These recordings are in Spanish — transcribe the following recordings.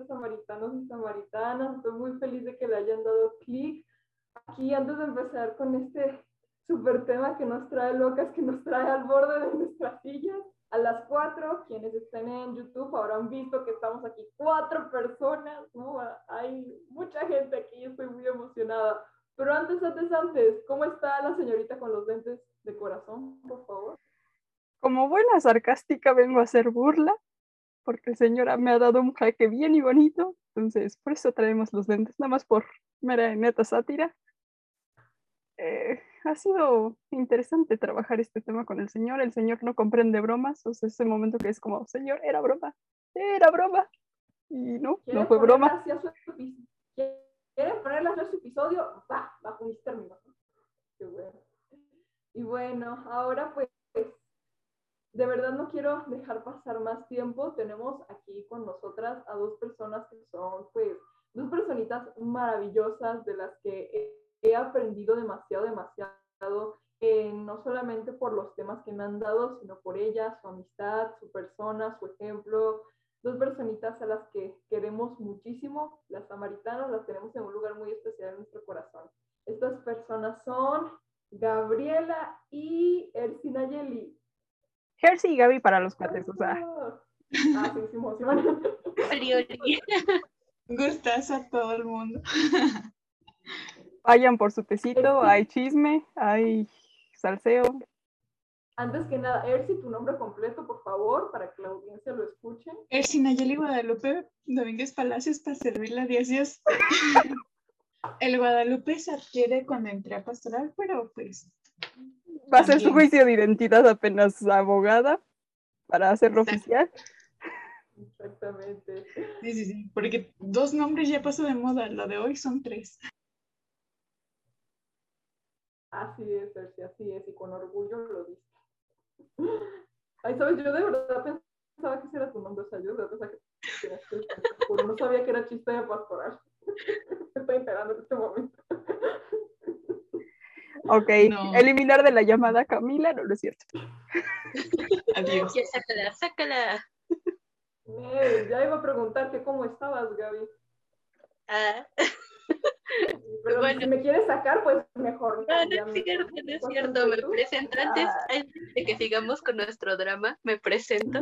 Samaritanos y samaritanas? Estoy muy feliz de que le hayan dado clic. Aquí, antes de empezar con este super tema que nos trae locas, que nos trae al borde de nuestras sillas, a las cuatro, quienes estén en YouTube habrán visto que estamos aquí cuatro personas, ¿no? Hay mucha gente aquí, estoy muy emocionada. Pero antes, antes, antes, ¿cómo está la señorita con los lentes de corazón, por favor? Como buena sarcástica vengo a hacer burla, porque el señor me ha dado un jaque bien y bonito, entonces por eso traemos los lentes, nada más por mera y neta sátira. Eh, ha sido interesante trabajar este tema con el señor. El señor no comprende bromas, o sea, ese momento que es como, señor, era broma, era broma. Y no, no fue broma. ¿Quieren ponerle a su episodio? Va, bajo mis términos. Qué bueno. Y bueno, ahora pues, de verdad no quiero dejar pasar más tiempo. Tenemos aquí con nosotras a dos personas que son, pues, dos personitas maravillosas de las que he aprendido demasiado, demasiado, eh, no solamente por los temas que me han dado, sino por ellas, su amistad, su persona, su ejemplo. Dos personitas a las que queremos muchísimo, las samaritanas, las tenemos en un lugar muy especial en nuestro corazón. Estas personas son Gabriela y Ercina Yeli. Jersey y Gaby para los cuates, o sea. Ah, sí, sí, Gustas a todo el mundo. Vayan por su tecito, hay chisme, hay salseo. Antes que nada, Ersi, tu nombre completo, por favor, para que la audiencia lo escuche. Ersi Nayeli Guadalupe Domínguez Palacios para servirle a Dios. El Guadalupe se adquiere cuando entré a pastoral, pero pues... Va a ser su juicio de identidad apenas abogada para hacerlo oficial. Exactamente. Sí, sí, sí, porque dos nombres ya pasó de moda, lo de hoy son tres. Así es, así es, y con orgullo lo dice. Ay, sabes, yo de verdad pensaba que ese era tu nombre, o sea, yo de verdad pensaba que no sabía que era chiste de pastoral. Me estoy enterando en este momento. Ok, eliminar de la llamada Camila, no, lo es cierto. Adiós. Ya, sácala, sácala. ya iba a preguntarte cómo estabas, Gaby. Ah. Pero bueno. si me quieres sacar, pues mejor. No, no es cierto, no es cierto. Me presento antes, de que sigamos con nuestro drama, me presento.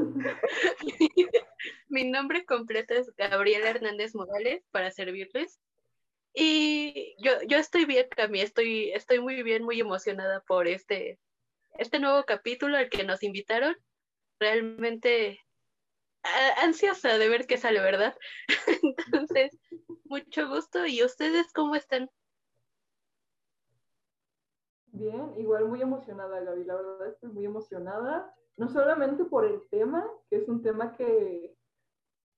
Mi nombre completo es Gabriela Hernández Morales, para servirles. Y yo, yo estoy bien, Cami, estoy, estoy muy bien, muy emocionada por este, este nuevo capítulo al que nos invitaron. Realmente ansiosa de ver qué sale, ¿verdad? Entonces, mucho gusto. ¿Y ustedes cómo están? Bien, igual muy emocionada, Gaby. La verdad estoy muy emocionada. No solamente por el tema, que es un tema que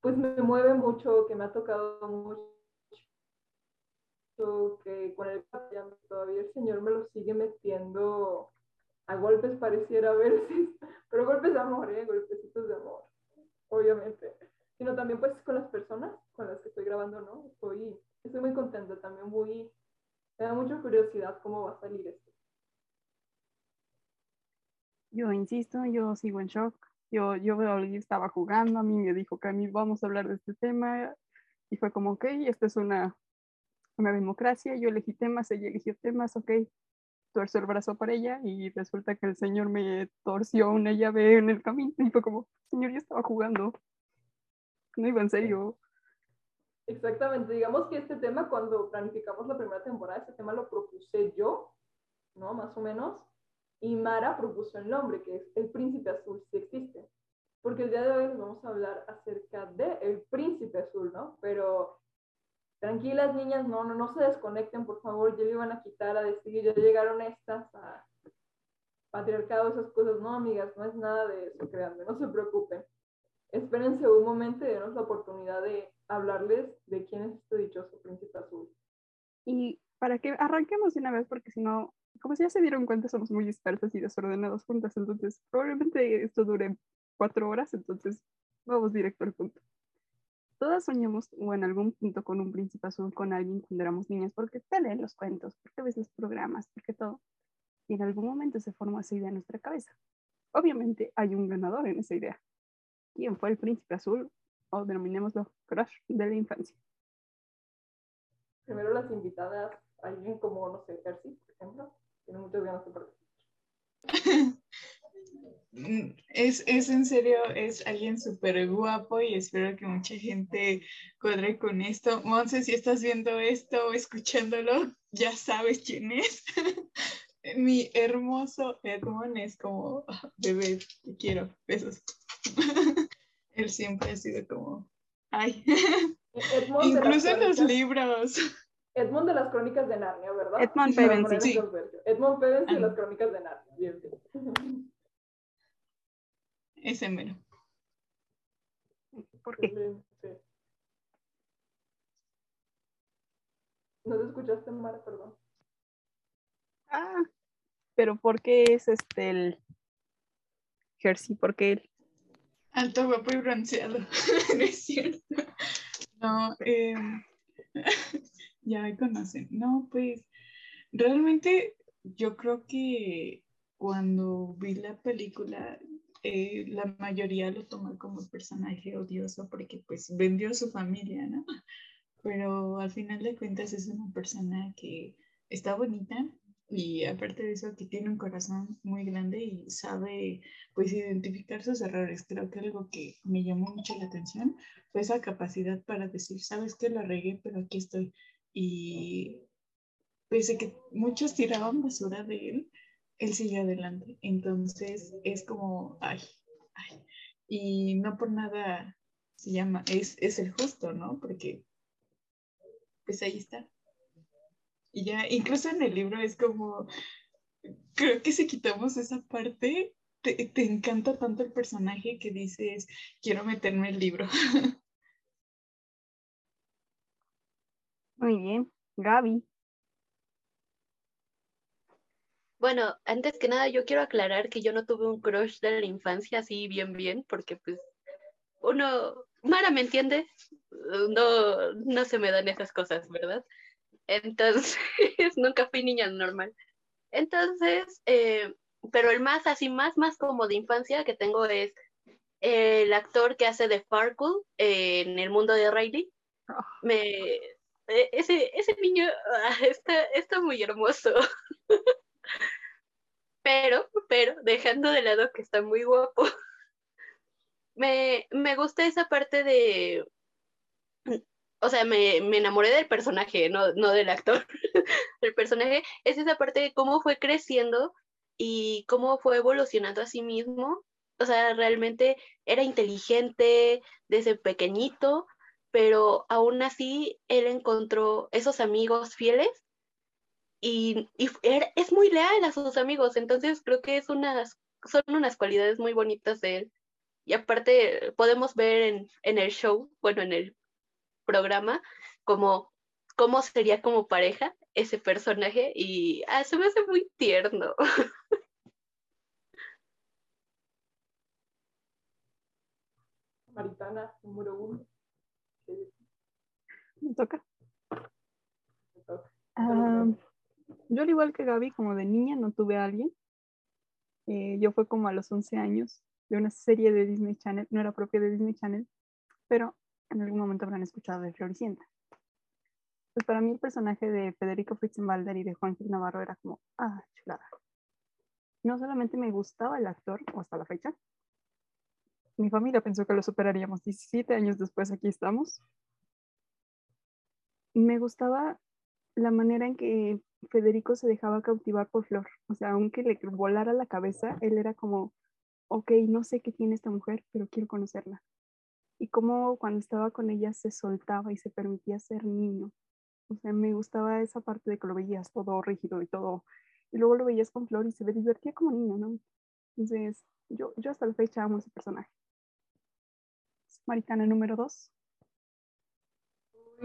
pues me mueve mucho, que me ha tocado mucho, que con el todavía el Señor me lo sigue metiendo a golpes pareciera a veces, pero golpes de amor, ¿eh? golpecitos de amor obviamente, sino también pues con las personas con las que estoy grabando, ¿no? Estoy, estoy muy contenta, también muy, me da mucha curiosidad cómo va a salir esto. Yo insisto, yo sigo en shock. Yo, yo estaba jugando, a mí me dijo mí vamos a hablar de este tema y fue como, ok, esta es una, una democracia, yo elegí temas, ella eligió temas, ok, torció el brazo para ella y resulta que el señor me torció una llave en el camino y fue como, señor, yo estaba jugando. No iba en serio. Exactamente, digamos que este tema cuando planificamos la primera temporada, este tema lo propuse yo, ¿no? Más o menos, y Mara propuso el nombre, que es El Príncipe Azul, si existe. Porque el día de hoy vamos a hablar acerca de El Príncipe Azul, ¿no? Pero tranquilas niñas, no, no, no se desconecten, por favor, ya le iban a quitar a decir, ya llegaron estas a, patriarcado, esas cosas. No, amigas, no es nada de eso, créanme, no se preocupen. Espérense un momento y denos la oportunidad de hablarles de quién es este dichoso príncipe azul. Y para que arranquemos de una vez, porque si no, como si ya se dieron cuenta, somos muy dispersas y desordenados juntas, entonces probablemente esto dure cuatro horas, entonces vamos directo al punto. Todas soñamos o en algún punto con un príncipe azul, con alguien cuando éramos niñas, porque te leen los cuentos, porque ves los programas, porque todo. Y en algún momento se formó esa idea en nuestra cabeza. Obviamente hay un ganador en esa idea. ¿Quién fue el príncipe azul? O denominémoslo crush de la infancia. Primero las invitadas, alguien como, no sé, Percy, por ejemplo, tiene muchas ganas de participar. Es, es en serio, es alguien súper guapo y espero que mucha gente cuadre con esto. Monse, si estás viendo esto o escuchándolo, ya sabes quién es. Mi hermoso Edmond es como, "Ah, bebé, te quiero, besos. Él siempre ha sido como, ay, Edmond incluso en los libros. Edmond de las crónicas de Narnia, ¿verdad? Edmond Pevensey. Sí. Edmond Pevensey de las crónicas de Narnia. Bien, bien. Ese mero. ¿Por qué? Sí. ¿No te escuchaste, Mar? Perdón. Ah, pero ¿por qué es este el Jersey? ¿Por qué él? Alto, guapo y bronceado. no es cierto. No, eh, ya me conocen. No, pues realmente yo creo que cuando vi la película, eh, la mayoría lo toma como personaje odioso porque pues vendió a su familia, ¿no? Pero al final de cuentas es una persona que está bonita y aparte de eso que tiene un corazón muy grande y sabe pues identificar sus errores. Creo que algo que me llamó mucho la atención fue esa capacidad para decir, sabes que la regué, pero aquí estoy. Y pese que muchos tiraban basura de él, él siguió adelante. Entonces es como, ay, ay. Y no por nada se llama, es, es el justo, ¿no? Porque pues ahí está. Y ya, incluso en el libro es como, creo que si quitamos esa parte, te, te encanta tanto el personaje que dices, quiero meterme el libro. Muy bien, Gaby. Bueno, antes que nada yo quiero aclarar que yo no tuve un crush de la infancia así bien bien, porque pues uno, Mara me entiende, no, no se me dan esas cosas, ¿verdad? Entonces, nunca fui niña normal. Entonces, eh, pero el más así, más, más como de infancia que tengo es el actor que hace de Farkle en el mundo de Riley. Me, e- ese, ese niño ah, está, está muy hermoso. Pero, pero, dejando de lado que está muy guapo, me, me gusta esa parte de, o sea, me, me enamoré del personaje, no, no del actor. El personaje es esa parte de cómo fue creciendo y cómo fue evolucionando a sí mismo. O sea, realmente era inteligente desde pequeñito, pero aún así él encontró esos amigos fieles y, y era- es muy leal a sus amigos, entonces creo que es unas, son unas cualidades muy bonitas de él. Y aparte podemos ver en, en el show, bueno, en el programa, como cómo sería como pareja ese personaje y ah, se me hace muy tierno. Maritana, número uno. Me toca. me toca. Yo al igual que Gaby, como de niña no tuve a alguien. Eh, yo fue como a los 11 años de una serie de Disney Channel, no era propia de Disney Channel, pero en algún momento habrán escuchado de Floricienta. Pues para mí el personaje de Federico Fritzenbalder y de Juan Gil Navarro era como, ah, chulada. No solamente me gustaba el actor, o hasta la fecha, mi familia pensó que lo superaríamos 17 años después, aquí estamos. Me gustaba la manera en que Federico se dejaba cautivar por Flor. O sea, aunque le volara la cabeza, él era como, ok, no sé qué tiene esta mujer, pero quiero conocerla. Y cómo cuando estaba con ella se soltaba y se permitía ser niño. O sea, me gustaba esa parte de que lo veías todo rígido y todo Y luego lo veías con Flor y se ve divertida como niño, ¿no? Entonces, yo, yo hasta la fecha amo ese personaje. Maricana número dos.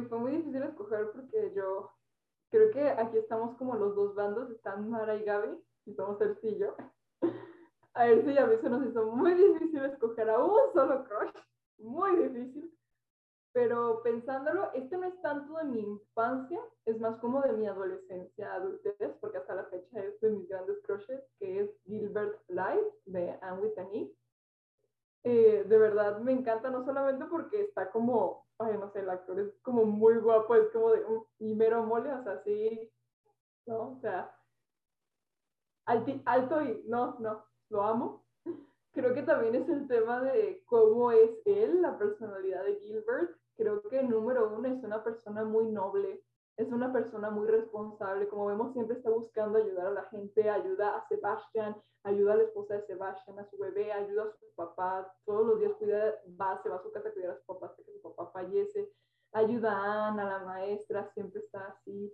Fue muy difícil escoger porque yo creo que aquí estamos como los dos bandos, están Mara y Gaby, y somos Elsie y yo. A Elsie y a mí se nos hizo muy difícil escoger a un solo crush, muy difícil. Pero pensándolo, este no es tanto de mi infancia, es más como de mi adolescencia, adultez, porque hasta la fecha es de mis grandes crushes, que es Gilbert Blythe de Anne with an E. Eh, de verdad me encanta, no solamente porque está como, ay, no sé, el actor es como muy guapo, es como de un y mero mole, o sea, sí, ¿no? O sea, alti- alto y no, no, lo amo. Creo que también es el tema de cómo es él, la personalidad de Gilbert. Creo que número uno es una persona muy noble, es una persona muy responsable. Como vemos, siempre está buscando ayudar a la gente, ayuda a Sebastian, ayuda a la esposa de Sebastian, a su bebé, ayuda a su papá. Todos los días cuida, va, se va a su casa a cuidar a su papá hasta que su papá fallece. Ayuda a Ana, la maestra, siempre está así.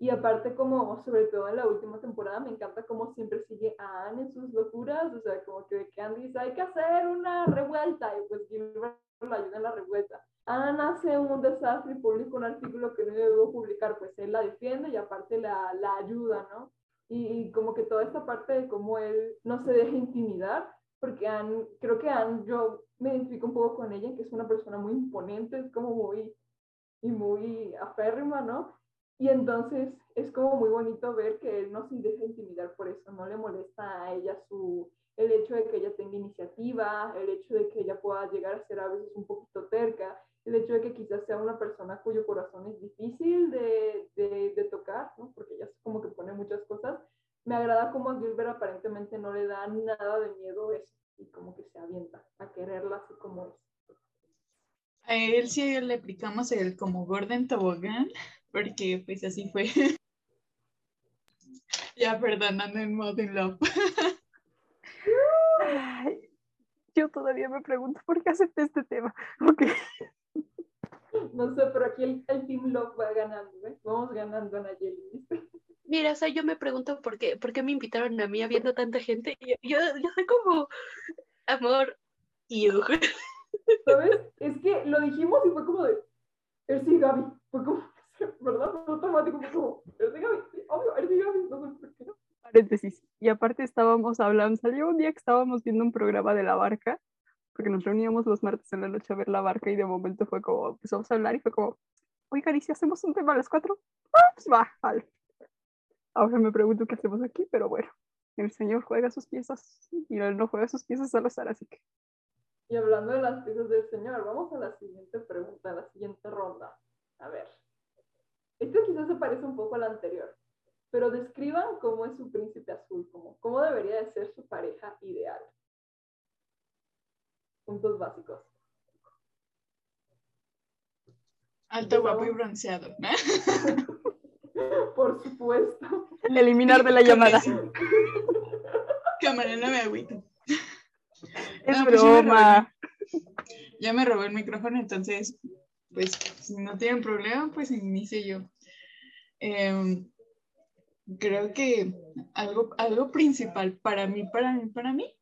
Y aparte, como sobre todo en la última temporada, me encanta cómo siempre sigue a Anne en sus locuras. O sea, como que Candy dice, hay que hacer una revuelta. Y pues Gilbert la ayuda en la revuelta. Anne hace un desastre y publica un artículo que no debió publicar. Pues él la defiende y aparte la, la ayuda, ¿no? Y, y como que toda esta parte de cómo él no se deja intimidar. Porque Anne, creo que Anne, yo me identifico un poco con ella, que es una persona muy imponente, es como muy, y muy aférrima, ¿no? Y entonces es como muy bonito ver que él no se deja intimidar por eso, no le molesta a ella su, el hecho de que ella tenga iniciativa, el hecho de que ella pueda llegar a ser a veces un poquito terca, el hecho de que quizás sea una persona cuyo corazón es difícil de, de, de tocar, ¿no? porque ella como que pone muchas cosas. Me agrada como Gilbert aparentemente no le da nada de miedo eso y como que se avienta a quererla así como es. A él sí le aplicamos el como Gordon Tobogán, porque pues así fue. ya perdonando en Modern Love. Ay, yo todavía me pregunto por qué acepté este tema. No sé, pero aquí el, el Team Love va ganando, ¿ves? Vamos ganando, Nayeli, ¿viste? Mira, o sea, yo me pregunto por qué, por qué me invitaron a mí habiendo tanta gente. Yo, yo, yo soy como amor y ¿Sabes? Es que lo dijimos y fue como de, Ersi y Gaby. Fue como, ¿verdad? Fue automático, como, y Gaby, sí, obvio, y Gaby, no sé por qué no. Paréntesis. Y aparte estábamos hablando, salió un día que estábamos viendo un programa de la barca, porque nos reuníamos los martes en la noche a ver la barca y de momento fue como, empezamos a hablar y fue como, oigan, ¿y si hacemos un tema a las cuatro? Ah, pues va, vale. Ahora me pregunto qué hacemos aquí, pero bueno, el señor juega sus piezas y él no juega sus piezas al azar, así que Y hablando de las piezas del señor, vamos a la siguiente pregunta, a la siguiente ronda. A ver. Este quizás se parece un poco al anterior, pero describan cómo es su príncipe azul, como cómo debería de ser su pareja ideal. Puntos básicos. Alto, guapo y bronceado. ¿no? Por supuesto. eliminar de la llamada. Cámara, no me agüito. Es No, pues ya me broma. Ya me robó el micrófono, entonces, pues, si no tienen problema, pues inicio yo. Em, creo que algo, algo principal para mí, para mí, para mí,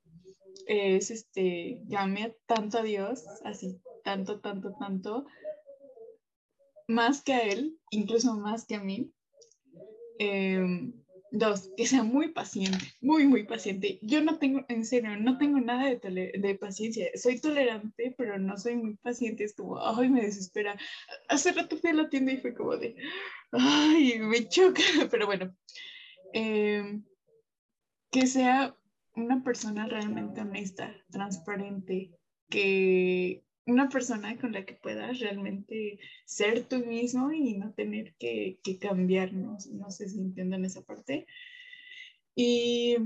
es este, que ame tanto a Dios, así, tanto, tanto, tanto, más que a Él, incluso más que a mí. Em, dos, que sea muy paciente, muy, muy paciente. Yo no tengo, en serio, no tengo nada de, de paciencia. Soy tolerante, pero no soy muy paciente. Es como, ay, me desespera. Hace rato fui a la tienda y fue como de, ay, me choca. Pero bueno, em, que sea una persona realmente honesta, transparente, que una persona con la que puedas realmente ser tú mismo y no tener que, que ¿no? No sé si entienden esa parte. Y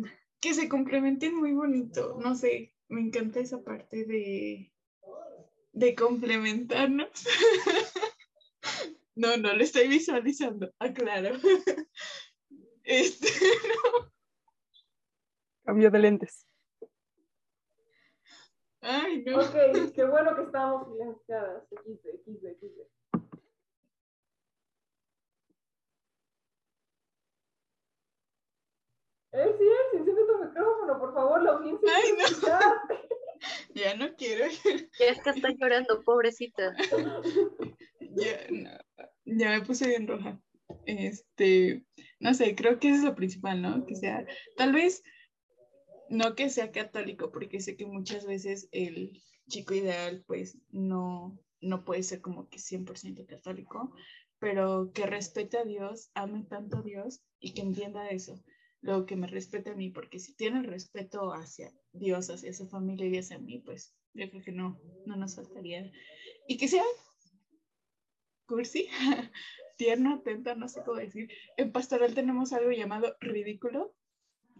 que se complementen muy bonito, no sé, me encanta esa parte de, de complementarnos. No, no lo estoy visualizando, aclaro. Este, Cambio de lentes. Ay, no. Ok, qué bueno que estábamos silenciadas. XD, XD, XD. Elsie, Elsie, enciende tu micrófono, por favor, la audiencia Ay, no. Ya no quiero. Ya es que está llorando, pobrecita. Ya, no, ya me puse bien roja. Este, no sé, creo que eso es lo principal, ¿no? Que sea, tal vez, no que sea católico, porque sé que muchas veces el chico ideal, pues, no, no puede ser como que 100% católico, pero que respete a Dios, ame tanto a Dios y que entienda eso. Luego que me respete a mí, porque si tiene respeto hacia Dios, hacia su familia y hacia mí, pues yo creo que no, no nos faltaría. Y que sea cursi, tierno, atenta, no sé cómo decir. En pastoral tenemos algo llamado ridículo,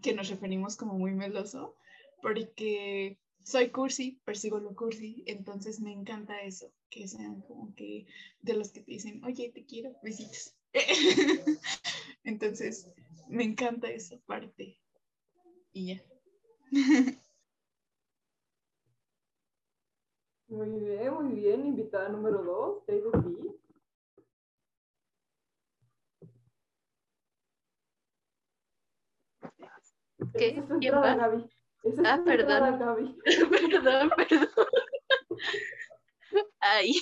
que nos referimos como muy meloso, porque soy cursi, persigo lo cursi, entonces me encanta eso, que sean como que de los que te dicen, oye, te quiero, besitos. entonces, me encanta esa parte. Y ya. Muy bien, muy bien. Invitada número dos, David B. ¿Qué? Esa es tu ¿Quién entrada, va? Gaby. Esa es Ah, tu perdón. entrada, Gaby. perdón, perdón. Ay,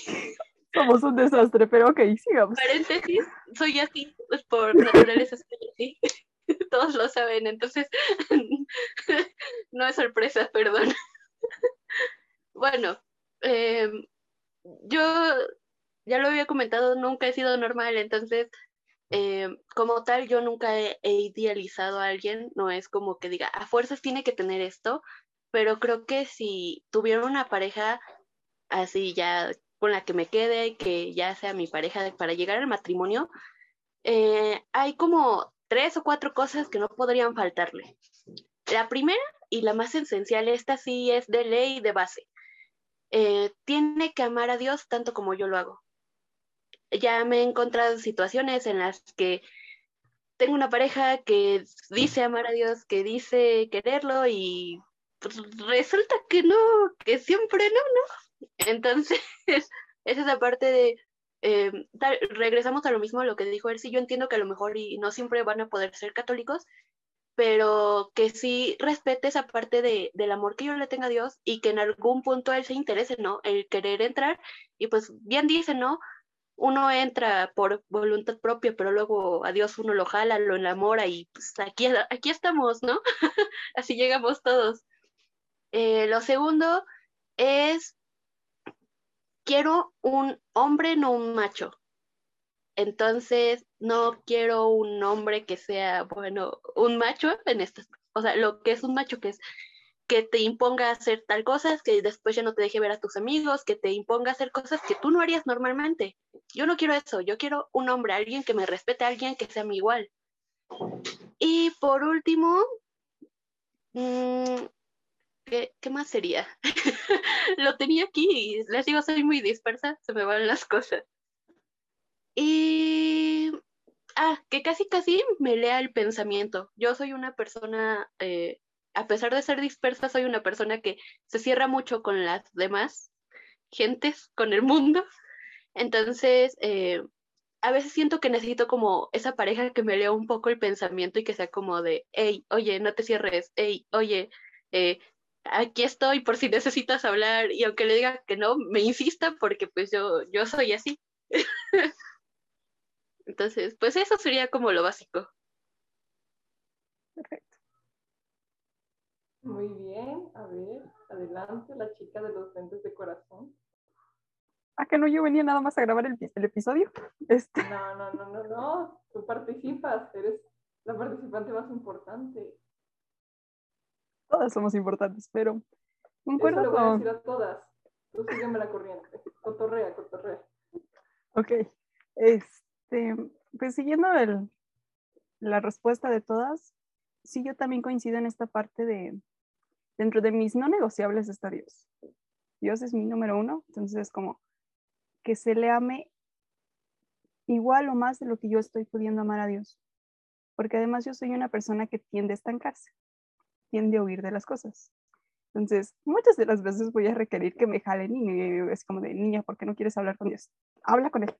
Somos un desastre, pero ok, sigamos. paréntesis, soy así, pues por naturaleza soy así. Todos lo saben, entonces no es sorpresa, perdón. Bueno, em, yo ya lo había comentado, nunca he sido normal, entonces em, como tal yo nunca he, idealizado a alguien, no es como que diga, a fuerzas tiene que tener esto, pero creo que si tuviera una pareja así ya con la que me quede, que ya sea mi pareja para llegar al matrimonio, eh, hay como tres o cuatro cosas que no podrían faltarle. La primera y la más esencial, esta sí es de ley de base. Eh, tiene que amar a Dios tanto como yo lo hago. Ya me he encontrado en situaciones en las que tengo una pareja que dice amar a Dios, que dice quererlo y pues, resulta que no, que siempre no, ¿no? Entonces, es esa parte de, eh, regresamos a lo mismo lo que dijo él, sí, yo entiendo que a lo mejor y no siempre van a poder ser católicos, pero que sí respete esa parte de, del amor que yo le tenga a Dios y que en algún punto él se interese, ¿no? El querer entrar y pues bien dice, ¿no? Uno entra por voluntad propia, pero luego a Dios uno lo jala, lo enamora y pues aquí, aquí estamos, ¿no? Así llegamos todos. Eh, lo segundo es, quiero un hombre, no un macho. Entonces, no quiero un hombre que sea, bueno, un macho en estas, o sea, lo que es un macho que es que te imponga hacer tal cosas, que después ya no te deje ver a tus amigos, que te imponga hacer cosas que tú no harías normalmente. Yo no quiero eso, yo quiero un hombre, alguien que me respete, alguien que sea mi igual. Y por último, mm, ¿qué, qué más sería? Lo tenía aquí y les digo, soy muy dispersa, se me van las cosas. Y, ah, que casi casi me lea el pensamiento. Yo soy una persona, eh, a pesar de ser dispersa, soy una persona que se cierra mucho con las demás gentes, con el mundo. Entonces, eh, a veces siento que necesito como esa pareja que me lea un poco el pensamiento y que sea como de, hey, oye, no te cierres, hey, oye, eh, aquí estoy por si necesitas hablar y aunque le diga que no, me insista porque pues yo, yo soy así. Entonces, pues eso sería como lo básico. Perfecto. Muy bien, a ver, adelante, la chica de los lentes de corazón. Ah, que no, yo venía nada más a grabar el, el episodio. Este, No, no, no, no, no, tú participas, eres la participante más importante. todas somos importantes, pero Eso le voy a decir a todas. Tú sígueme la corriente. Cotorrea, cotorrea. Ok. Este, pues siguiendo el, la respuesta de todas, sí, yo también coincido en esta parte de, dentro de mis no negociables está Dios. Dios es mi número uno, entonces es como que se le ame igual o más de lo que yo estoy pudiendo amar a Dios. Porque además yo soy una persona que tiende a estancarse, tiende a huir de las cosas. Entonces, muchas de las veces voy a requerir que me jalen y es como de, niña, ¿por qué no quieres hablar con Dios? Habla con Él.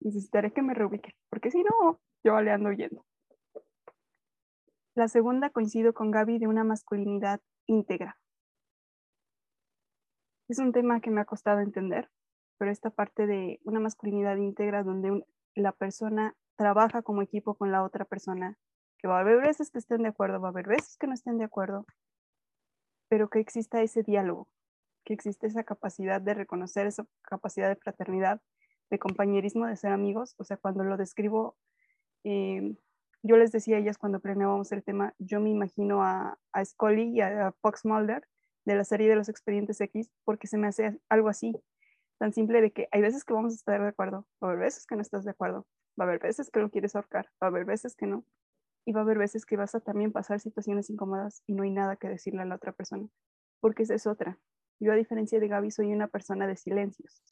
Necesitaré que me reubiquen, porque si no, yo le ando huyendo. La segunda coincido con Gaby de una masculinidad íntegra. Es un tema que me ha costado entender, pero esta parte de una masculinidad íntegra donde la persona trabaja como equipo con la otra persona, que va a haber veces que estén de acuerdo, va a haber veces que no estén de acuerdo, pero que exista ese diálogo, que existe esa capacidad de reconocer esa capacidad de fraternidad, de compañerismo, de ser amigos. O sea, cuando lo describo, eh, yo les decía a ellas cuando planeábamos el tema, yo me imagino a, a Scully y a, a Fox Mulder de la serie de los expedientes X, porque se me hace algo así, tan simple de que hay veces que vamos a estar de acuerdo, va a haber veces que no estás de acuerdo, va a haber veces que lo quieres ahorcar, va a haber veces que no, y va a haber veces que vas a también pasar situaciones incómodas y no hay nada que decirle a la otra persona, porque esa es otra. Yo a diferencia de Gaby soy una persona de silencios.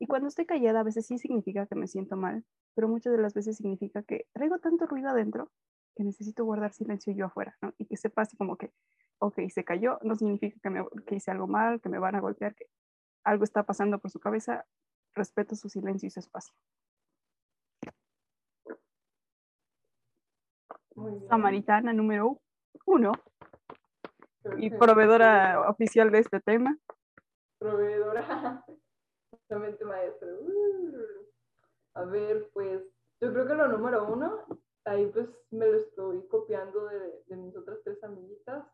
Y cuando estoy callada a veces sí significa que me siento mal, pero muchas de las veces significa que traigo tanto ruido adentro que necesito guardar silencio yo afuera, ¿no? Y que sepa así como que, ok, se cayó, no significa que, me, que hice algo mal, que me van a golpear, que algo está pasando por su cabeza, respeto su silencio y su espacio. Samaritana número uno y proveedora oficial de este tema. proveedora, justamente maestra. Uh. A ver, pues yo creo que lo número uno, ahí pues me lo estoy copiando de, de mis otras tres amiguitas,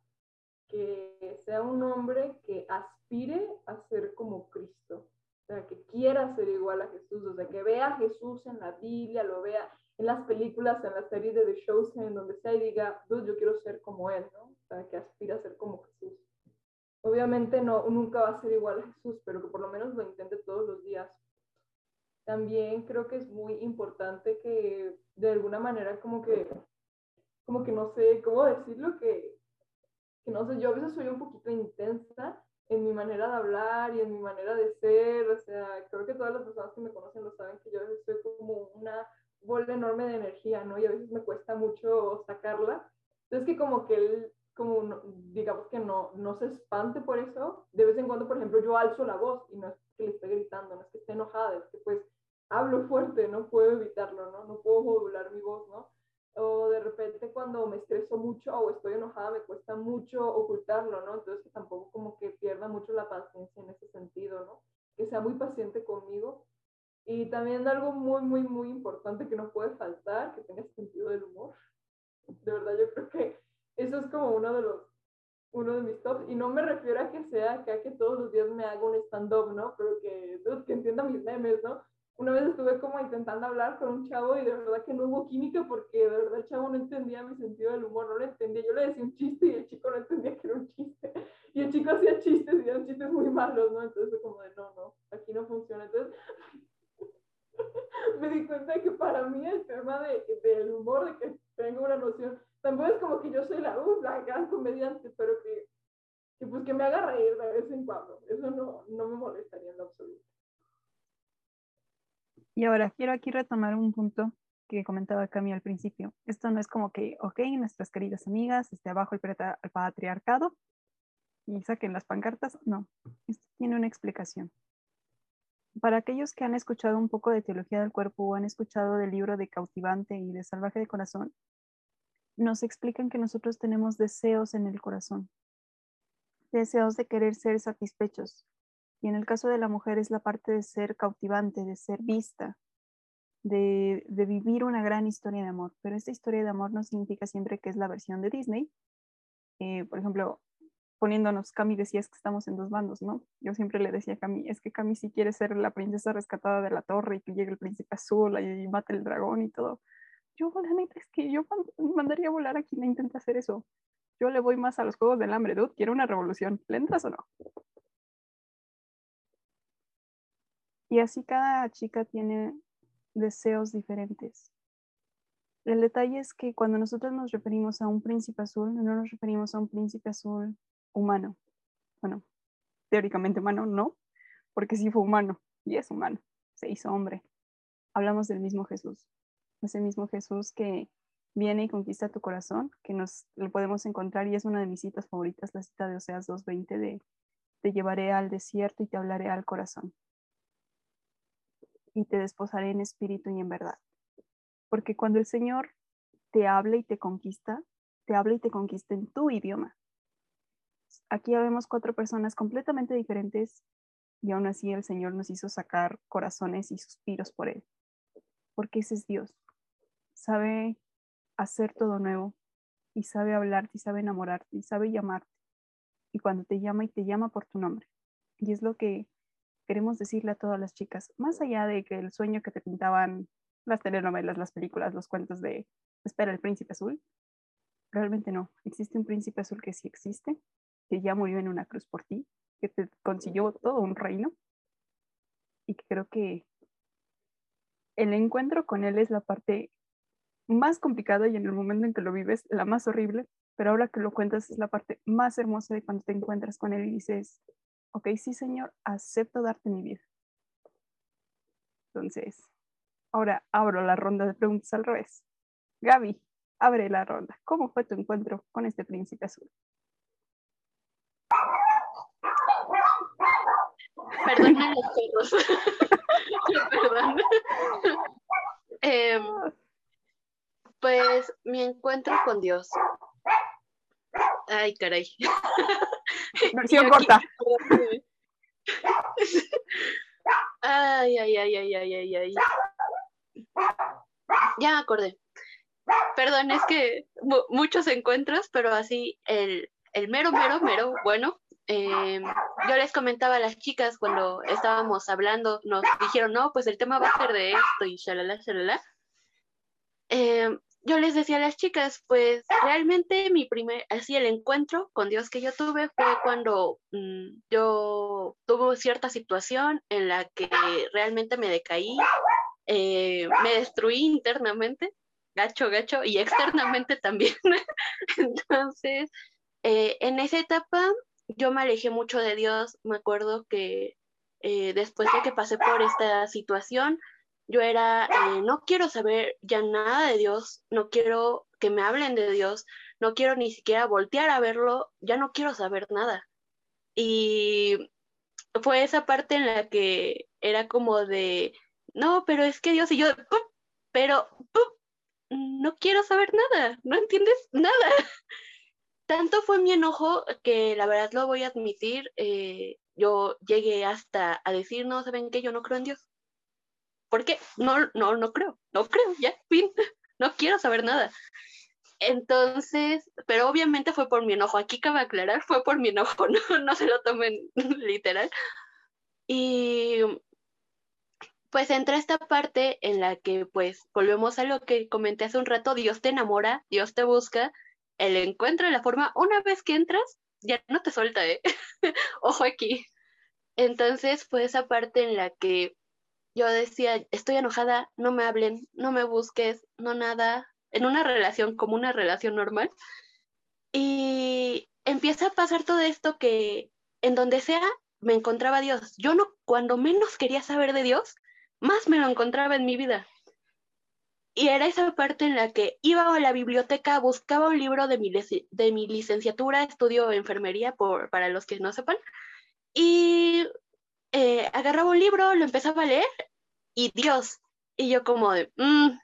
que sea un hombre que aspire a ser como Cristo, o sea, que quiera ser igual a Jesús, o sea, que vea a Jesús en la Biblia, lo vea en las películas, en las series de The Chosen, donde sea y diga, "Dude, yo quiero ser como él, ¿no? O sea, que aspira a ser como Jesús obviamente no, nunca va a ser igual a Jesús, pero que por lo menos lo intente todos los días. También creo que es muy importante que de alguna manera como que, como que no sé cómo decirlo, que, que no sé, yo a veces soy un poquito intensa en mi manera de hablar y en mi manera de ser, o sea, creo que todas las personas que me conocen lo saben que yo a veces soy como una bola enorme de energía, ¿no? Y a veces me cuesta mucho sacarla. Entonces que como que él como no- digamos que no, no se espante por eso. De vez en cuando, por ejemplo, yo alzo la voz y no es que le esté gritando, no es que esté enojada, es que pues hablo fuerte, no puedo evitarlo, ¿no? No puedo modular mi voz, ¿no? O de repente cuando me estreso mucho o estoy enojada me cuesta mucho ocultarlo, ¿no? Entonces tampoco como que pierda mucho la paciencia en ese sentido, ¿no? Que sea muy paciente conmigo. Y también algo muy, muy, muy importante que no puede faltar, que tenga sentido del humor. De verdad, yo creo que eso es como uno de los uno de mis tops y no me refiero a que sea acá que todos los días me haga un stand-up, ¿no? Pero que, que entienda mis memes, ¿no? Una vez estuve como intentando hablar con un chavo y de verdad que no hubo química porque de verdad el chavo no entendía mi sentido del humor, no lo entendía. Yo le decía un chiste y el chico no entendía que era un chiste. Y el chico hacía chistes y eran chistes muy malos, ¿no? Entonces fue como de, no, no, aquí no funciona. Entonces me di cuenta de que para mí el tema de, del humor, de que tengo una noción, tampoco es como que yo soy la, uh, la gran comediante, pero que, que pues que me haga reír de vez en cuando. Eso no, no me molestaría en absoluto. Y ahora quiero aquí retomar un punto que comentaba Cami al principio. Esto no es como que, ok, nuestras queridas amigas, esté abajo el, patriarcado y saquen las pancartas. No, esto tiene una explicación. Para aquellos que han escuchado un poco de teología del cuerpo o han escuchado del libro de Cautivante y de Salvaje de Corazón, nos explican que nosotros tenemos deseos en el corazón, deseos de querer ser satisfechos, y en el caso de la mujer es la parte de ser cautivante, de ser vista, de, vivir una gran historia de amor. Pero esta historia de amor no significa siempre que es la versión de Disney. Eh, por ejemplo, poniéndonos, Cami decías que estamos en dos bandos, ¿no? Yo siempre le decía a Cami, es que Cami sí quiere ser la princesa rescatada de la torre y que llegue el príncipe azul y, y mate el dragón y todo. Yo, la neta, es que yo mandaría a volar a quien intenta hacer eso. Yo le voy más a los juegos del hambre, dude. Quiero una revolución. ¿Le entras o no? Y así cada chica tiene deseos diferentes. El detalle es que cuando nosotros nos referimos a un príncipe azul, no nos referimos a un príncipe azul humano. Bueno, teóricamente humano no, porque sí fue humano y es humano, se hizo hombre. Hablamos del mismo Jesús, ese mismo Jesús que viene y conquista tu corazón, que nos lo podemos encontrar y es una de mis citas favoritas, la cita de Oseas 2.20 de te llevaré al desierto y te hablaré al corazón y te desposaré en espíritu y en verdad. Porque cuando el Señor te habla y te conquista, te hable y te conquiste en tu idioma. Aquí vemos cuatro personas completamente diferentes y aún así el Señor nos hizo sacar corazones y suspiros por Él, porque ese es Dios. Sabe hacer todo nuevo y sabe hablarte y sabe enamorarte y sabe llamarte. Y cuando te llama y te llama por tu nombre. Y es lo que queremos decirle a todas las chicas, más allá de que el sueño que te pintaban las telenovelas, las películas, los cuentos de espera el príncipe azul, realmente no. Existe un príncipe azul que sí existe, que ya murió en una cruz por ti, que te consiguió todo un reino y creo que el encuentro con él es la parte más complicada y en el momento en que lo vives, la más horrible, pero ahora que lo cuentas es la parte más hermosa de cuando te encuentras con él y dices, ok, sí Señor, acepto darte mi vida. Entonces, ahora abro la ronda de preguntas al revés. Gaby, abre la ronda. ¿Cómo fue tu encuentro con este príncipe azul? Perdonen los perros. Perdón. Em, pues mi encuentro con Dios. Ay, caray. Versión corta. Ay, ay, ay, ay, ay, ay, ay. Ya me acordé. Perdón, es que mu- muchos encuentros, pero así el, el mero, mero, mero, bueno. em, yo les comentaba a las chicas cuando estábamos hablando, nos dijeron, no, pues el tema va a ser de esto y shalala, shalala. Em, yo les decía a las chicas, pues realmente mi primer, así el encuentro con Dios que yo tuve fue cuando mm, yo tuve cierta situación en la que realmente me decaí, eh, me destruí internamente, gacho, gacho, y externamente también. Entonces, eh, en esa etapa yo me alejé mucho de Dios, me acuerdo que eh, después de que pasé por esta situación, yo era, eh, no quiero saber ya nada de Dios, no quiero que me hablen de Dios, no quiero ni siquiera voltear a verlo, ya no quiero saber nada. Y fue esa parte en la que era como de, no, pero es que Dios y yo, pero no quiero saber nada, no entiendes nada. Tanto fue mi enojo que la verdad lo voy a admitir, eh, yo llegué hasta a decir, no, ¿saben qué? Yo no creo en Dios. ¿Por qué? No, no, no creo, no creo, ya, fin, no quiero saber nada. Entonces, pero obviamente fue por mi enojo, aquí cabe aclarar, fue por mi enojo, no, no se lo tomen literal. Y pues entra esta parte en la que pues volvemos a lo que comenté hace un rato, Dios te enamora, Dios te busca, el encuentro de la forma, una vez que entras, ya no te suelta, ¿eh? Ojo aquí. Entonces fue esa parte en la que yo decía, estoy enojada, no me hablen, no me busques, no nada, en una relación como una relación normal. Y empieza a pasar todo esto que en donde sea me encontraba Dios. Yo no, cuando menos quería saber de Dios, más me lo encontraba en mi vida. Y era esa parte en la que iba a la biblioteca, buscaba un libro de mi, de mi licenciatura, estudio enfermería, por, para los que no sepan, y eh, agarraba un libro, lo empezaba a leer, y Dios. Y yo como de, "Mm".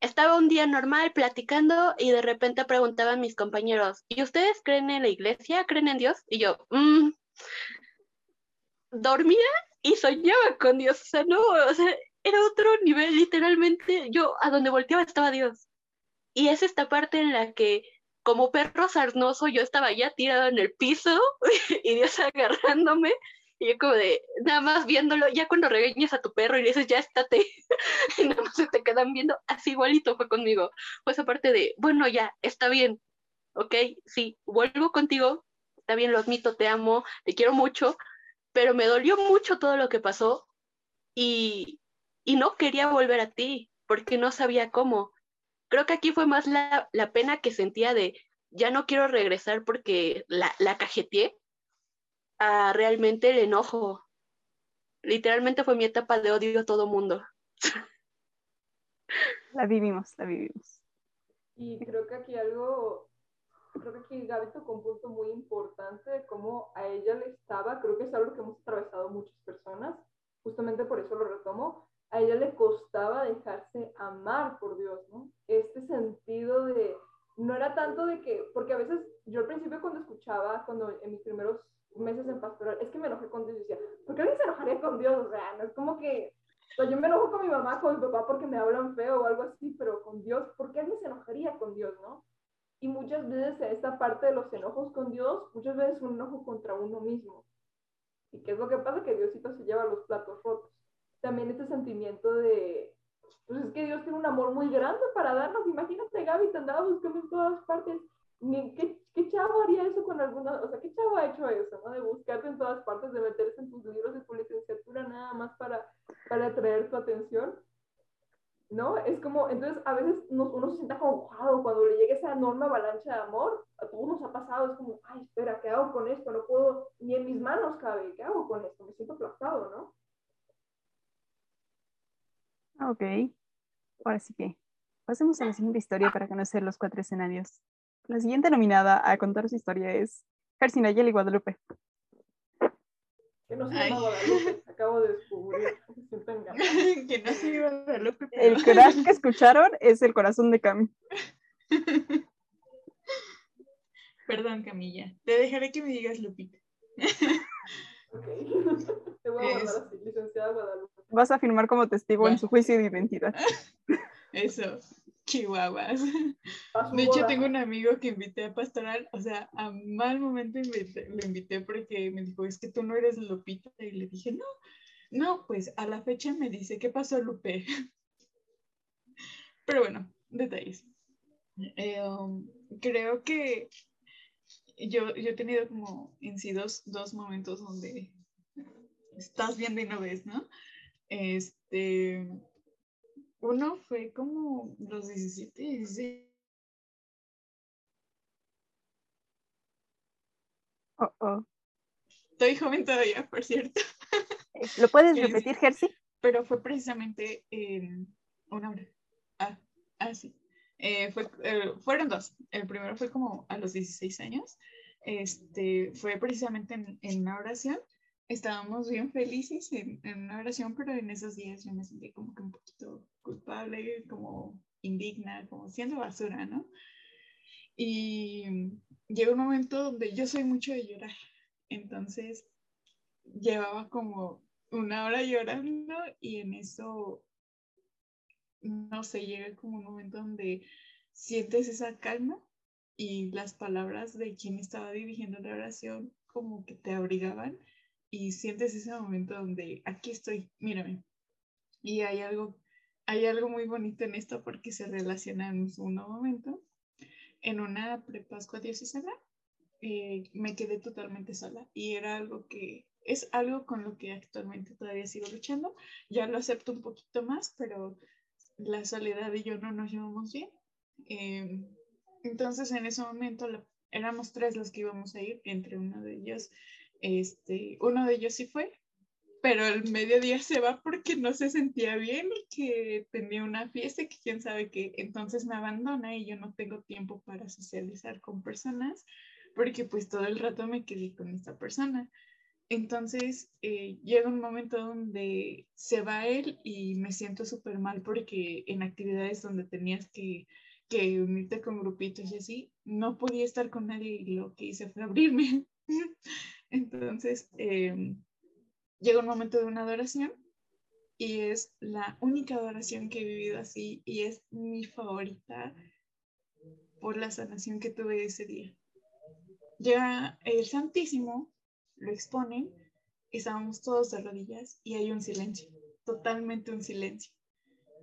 estaba un día normal platicando y de repente preguntaba a mis compañeros, ¿y ustedes creen en la iglesia? ¿Creen en Dios? Y yo, "Mm". dormía y soñaba con Dios, o sea, no, o sea, era otro nivel, literalmente, yo a donde volteaba estaba Dios. Y es esta parte en la que, como perro sarnoso, yo estaba ya tirado en el piso y Dios agarrándome, y yo como de, nada más viéndolo, ya cuando regañas a tu perro y le dices, ya estate, y nada más se te quedan viendo, así igualito fue conmigo. Fue esa parte de, bueno, ya, está bien, ok, sí, vuelvo contigo, está bien, lo admito, te amo, te quiero mucho, pero me dolió mucho todo lo que pasó y, y no quería volver a ti porque no sabía cómo. Creo que aquí fue más la, la pena que sentía de ya no quiero regresar porque la, la cajeteé a realmente el enojo. Literalmente fue mi etapa de odio a todo mundo. La vivimos, la vivimos. Y creo que aquí algo, creo que aquí Gaby tocó un punto muy importante de cómo a ella le estaba, creo que es algo que hemos atravesado muchas personas, justamente por eso lo retomo, a ella le costaba dejarse amar por Dios, ¿no? Este sentido de no era tanto de que, porque a veces yo al principio cuando escuchaba, cuando en mis primeros meses en pastoral, es que me enojé con Dios y decía, ¿por qué alguien se enojaría con Dios? O sea, no es como que, o sea, yo me enojo con mi mamá, con mi papá porque me hablan feo o algo así, pero con Dios, ¿por qué alguien se enojaría con Dios, no? Y muchas veces esta parte de los enojos con Dios, muchas veces un enojo contra uno mismo. ¿Y qué es lo que pasa? Que Diosito se lleva los platos rotos. También este sentimiento de, pues es que Dios tiene un amor muy grande para darnos. Imagínate, Gaby, te andaba buscando en todas partes. ¿Qué, ¿Qué chavo haría eso con alguna, o sea, qué chavo ha hecho eso, ¿no? De buscarte en todas partes, de meterse en tus libros de tu nada más para, para atraer tu atención. ¿no? Es como, entonces a veces nos- uno se siente acongojado cuando le llega esa enorme avalancha de amor, a todos nos ha pasado, es como, ay, espera, ¿qué hago con esto? No puedo, ni en mis manos cabe, ¿qué hago con esto? Me siento aplastado, ¿no? Ok. Ahora sí que pasemos a la siguiente historia para conocer los cuatro escenarios. La siguiente nominada a contar su historia es Gersi Nayeli Guadalupe. Que no se Ay. llama Guadalupe, acabo de descubrir, que no se iba a dar lo que El crash que escucharon es el corazón de Cami. Perdón, Camilla. Te dejaré que me digas Lupita. Ok, te voy a Es- guardar así, licenciada Guadalupe. Vas a firmar como testigo en su juicio de identidad. Eso, chihuahuas. De hecho, tengo un amigo que invité a pastoral, o sea, a mal momento invité- lo invité porque me dijo, es que tú no eres Lupita. Y le dije, no, no, pues a la fecha me dice, ¿qué pasó, Lupe? Pero bueno, detalles. Eh, um, creo que yo, yo he tenido como en sí dos, dos momentos donde estás viendo y no ves, ¿no? Este, uno fue como los 17, 16. Oh, oh. Estoy joven todavía, por cierto, Eh, ¿Lo puedes repetir, Gersi? pero fue precisamente en una hora. Ah, ah sí. Eh, fue, eh, fueron dos. El primero fue como a los 16 años. Este, fue precisamente en, en una oración. Estábamos bien felices en, en una oración, pero en esos días yo me sentí como culpable, como indigna, como siendo basura, ¿no? Y llegó un momento donde yo soy mucho de llorar. Entonces llevaba como una hora llorando y en eso, no sé, llega como un momento donde sientes esa calma y las palabras de quien estaba dirigiendo la oración como que te abrigaban y sientes ese momento donde aquí estoy, mírame. Y hay algo, hay algo muy bonito en esto porque se relaciona en un momento. En una prepascua diocesana eh, me quedé totalmente sola y era algo que es algo con lo que actualmente todavía sigo luchando. Ya lo acepto un poquito más, pero la soledad y yo no nos llevamos bien. Eh, entonces en ese momento la- éramos tres los que íbamos a ir, entre uno de ellos, este, uno de ellos sí fue, pero el mediodía se va porque no se sentía bien y que tenía una fiesta que quién sabe qué. Entonces me abandona y yo no tengo tiempo para socializar con personas porque pues todo el rato me quedé con esta persona. Entonces eh, llega un momento donde se va él y me siento súper mal porque en actividades donde tenías que, que unirte con grupitos y así, no podía estar con nadie y lo que hice fue abrirme. Entonces eh, llega un momento de una adoración y es la única adoración que he vivido así y es mi favorita por la sanación que tuve ese día. Llega el Santísimo, lo exponen, estábamos todos de rodillas y hay un silencio, totalmente un silencio.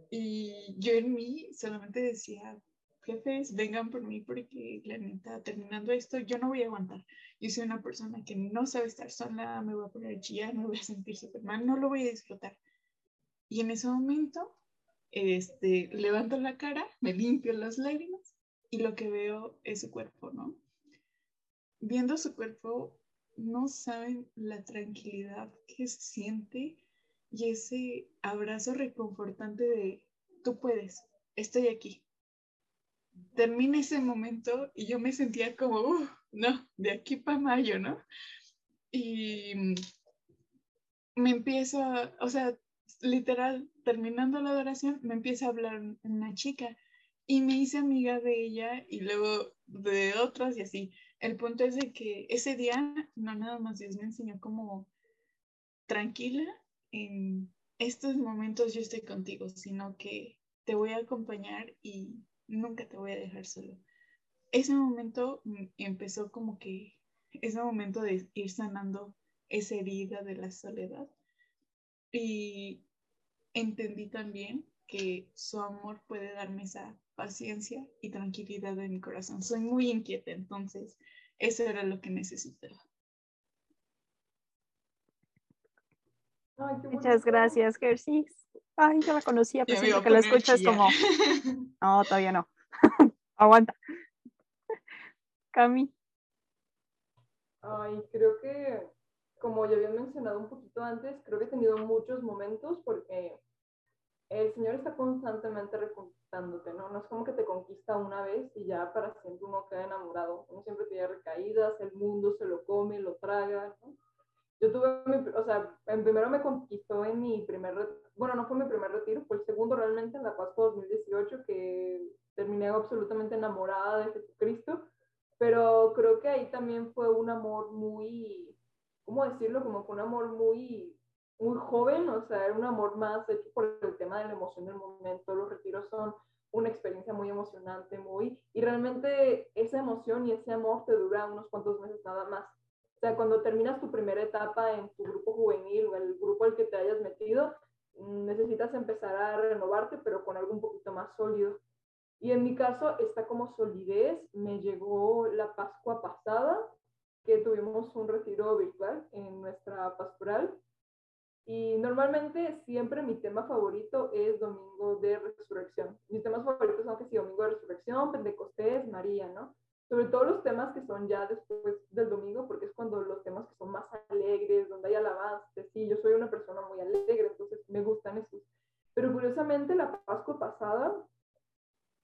Y yo en mí solamente decía, jefes, vengan por mí porque la neta, terminando esto, yo no voy a aguantar. Yo soy una persona que no sabe estar sola, me voy a poner a chillar, me voy a sentir súper mal, no lo voy a disfrutar. Y en ese momento, este, levanto la cara, me limpio las lágrimas y lo que veo es su cuerpo, ¿no? Viendo su cuerpo, no saben la tranquilidad que se siente y ese abrazo reconfortante de tú puedes, estoy aquí. Termina ese momento y yo me sentía como, "Uf, no, de aquí para mayo, ¿no? Y me empiezo, o sea, literal, terminando la adoración, me empieza a hablar una chica y me hice amiga de ella y luego de otras y así. El punto es de que ese día no nada más Dios me enseñó como tranquila en estos momentos yo estoy contigo, sino que te voy a acompañar y nunca te voy a dejar solo. Ese momento mm, empezó como que ese momento de ir sanando esa herida de la soledad y entendí también que su amor puede darme esa paciencia y tranquilidad en mi corazón. Soy muy inquieta, entonces eso era lo que necesitaba. Muchas gracias, Gersis. Ay, yo la conocía, pero siempre que la escuchas como, no, todavía no. Aguanta. Cami. Ay, creo que, como ya había mencionado un poquito antes, creo que he tenido muchos momentos porque el Señor está constantemente reconquistándote, ¿no? No es como que te conquista una vez y ya para siempre uno queda enamorado. Uno siempre tiene recaídas, el mundo se lo come, lo traga, ¿no? Yo tuve, mi, o sea, en primero me conquistó en mi primer, bueno, no fue mi primer retiro, fue el segundo realmente en la Pascua 2018 que terminé absolutamente enamorada de Jesucristo, pero creo que ahí también fue un amor muy, ¿cómo decirlo? Como fue un amor muy, muy joven, o sea, era un amor más hecho por el tema de la emoción del momento, los retiros son una experiencia muy emocionante, muy, y realmente esa emoción y ese amor te dura unos cuantos meses nada más o sea, cuando terminas tu primera etapa en tu grupo juvenil o el grupo al que te hayas metido, mm, necesitas empezar a renovarte, pero con algo un poquito más sólido. Y en mi caso, esta como solidez me llegó la Pascua pasada, que tuvimos un retiro virtual en nuestra pastoral. Y normalmente siempre mi tema favorito es Domingo de Resurrección. Mis temas favoritos son que sí, Domingo de Resurrección, Pentecostés, María, ¿no? Sobre todo los temas que son ya después del domingo, porque es cuando los temas que son más alegres, donde hay alabanza, sí, yo soy una persona muy alegre, entonces me gustan esos. Pero curiosamente la Pascua pasada,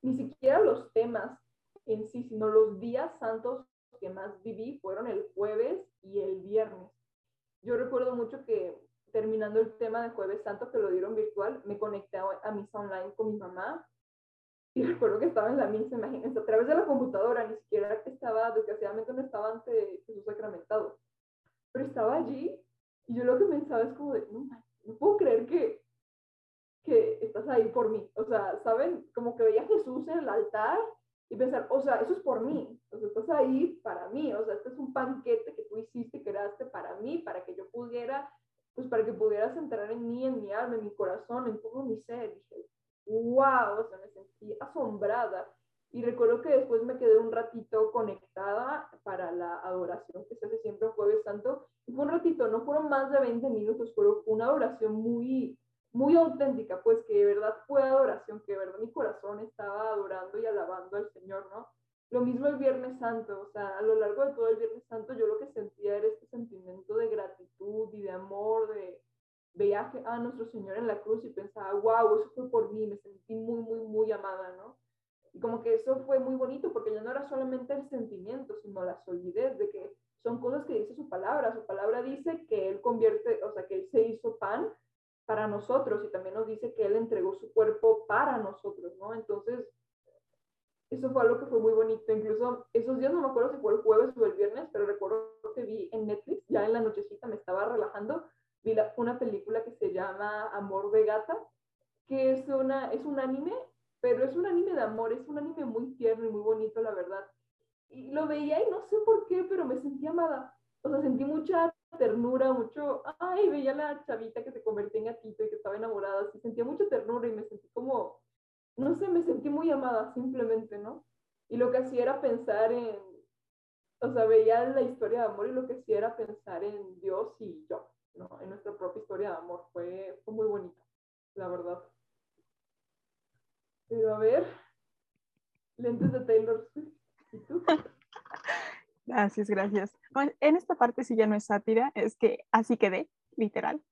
ni siquiera los temas en sí, sino los días santos que más viví fueron el jueves y el viernes. Yo recuerdo mucho que terminando el tema de jueves santo que lo dieron virtual, me conecté a misa online con mi mamá y recuerdo que estaba en la misa, imagínense, a través de la computadora, ni siquiera que estaba, desgraciadamente no estaba ante Jesús sacramentado, pero estaba allí y yo lo que pensaba es como de, no, no puedo creer que, que estás ahí por mí. O sea, ¿saben? Como que veía a Jesús en el altar y pensar, o sea, eso es por mí. O sea, estás ahí para mí. O sea, este es un banquete que tú hiciste, creaste para mí, para que yo pudiera, pues para que pudieras entrar en mí, en mi alma, en mi corazón, en todo mi ser. Dije, wow, o sea, me sentí asombrada. Y recuerdo que después me quedé un ratito conectada para la adoración que se hace siempre el jueves santo. Y fue un ratito, no fueron más de 20 minutos, fue una adoración muy, muy auténtica, pues que de verdad fue adoración, que de verdad mi corazón estaba adorando y alabando al Señor, ¿no? Lo mismo el Viernes Santo, o sea, a lo largo de todo el Viernes Santo yo lo que sentía era este sentimiento de gratitud y de amor, de, veía a nuestro Señor en la cruz y pensaba, wow, eso fue por mí, me sentí muy, muy, muy amada, ¿no? Y como que eso fue muy bonito porque ya no era solamente el sentimiento, sino la solidez de que son cosas que dice su palabra. Su palabra dice que Él convierte, o sea, que Él se hizo pan para nosotros y también nos dice que Él entregó su cuerpo para nosotros, ¿no? Entonces, eso fue algo que fue muy bonito. Incluso esos días no me acuerdo si fue el jueves o el viernes, pero recuerdo que vi en Netflix, ya en la nochecita me estaba relajando vi una película que se llama Amor de Gata, que es, una, es un anime, pero es un anime de amor, es un anime muy tierno y muy bonito, la verdad. Y lo veía y no sé por qué, pero me sentí amada. O sea, sentí mucha ternura, mucho, ay, veía la chavita que se convertía en gatito y que estaba enamorada, así sentía mucha ternura y me sentí como, no sé, me sentí muy amada simplemente, ¿no? Y lo que hacía era pensar en, o sea, veía la historia de amor y lo que hacía era pensar en Dios y yo en nuestra propia historia de amor. Fue, muy bonito, la verdad. Pero a ver, lentes de Taylor Swift. ¿Y tú? Gracias, gracias. en esta parte sí ya no es sátira, es que así quedé, literal.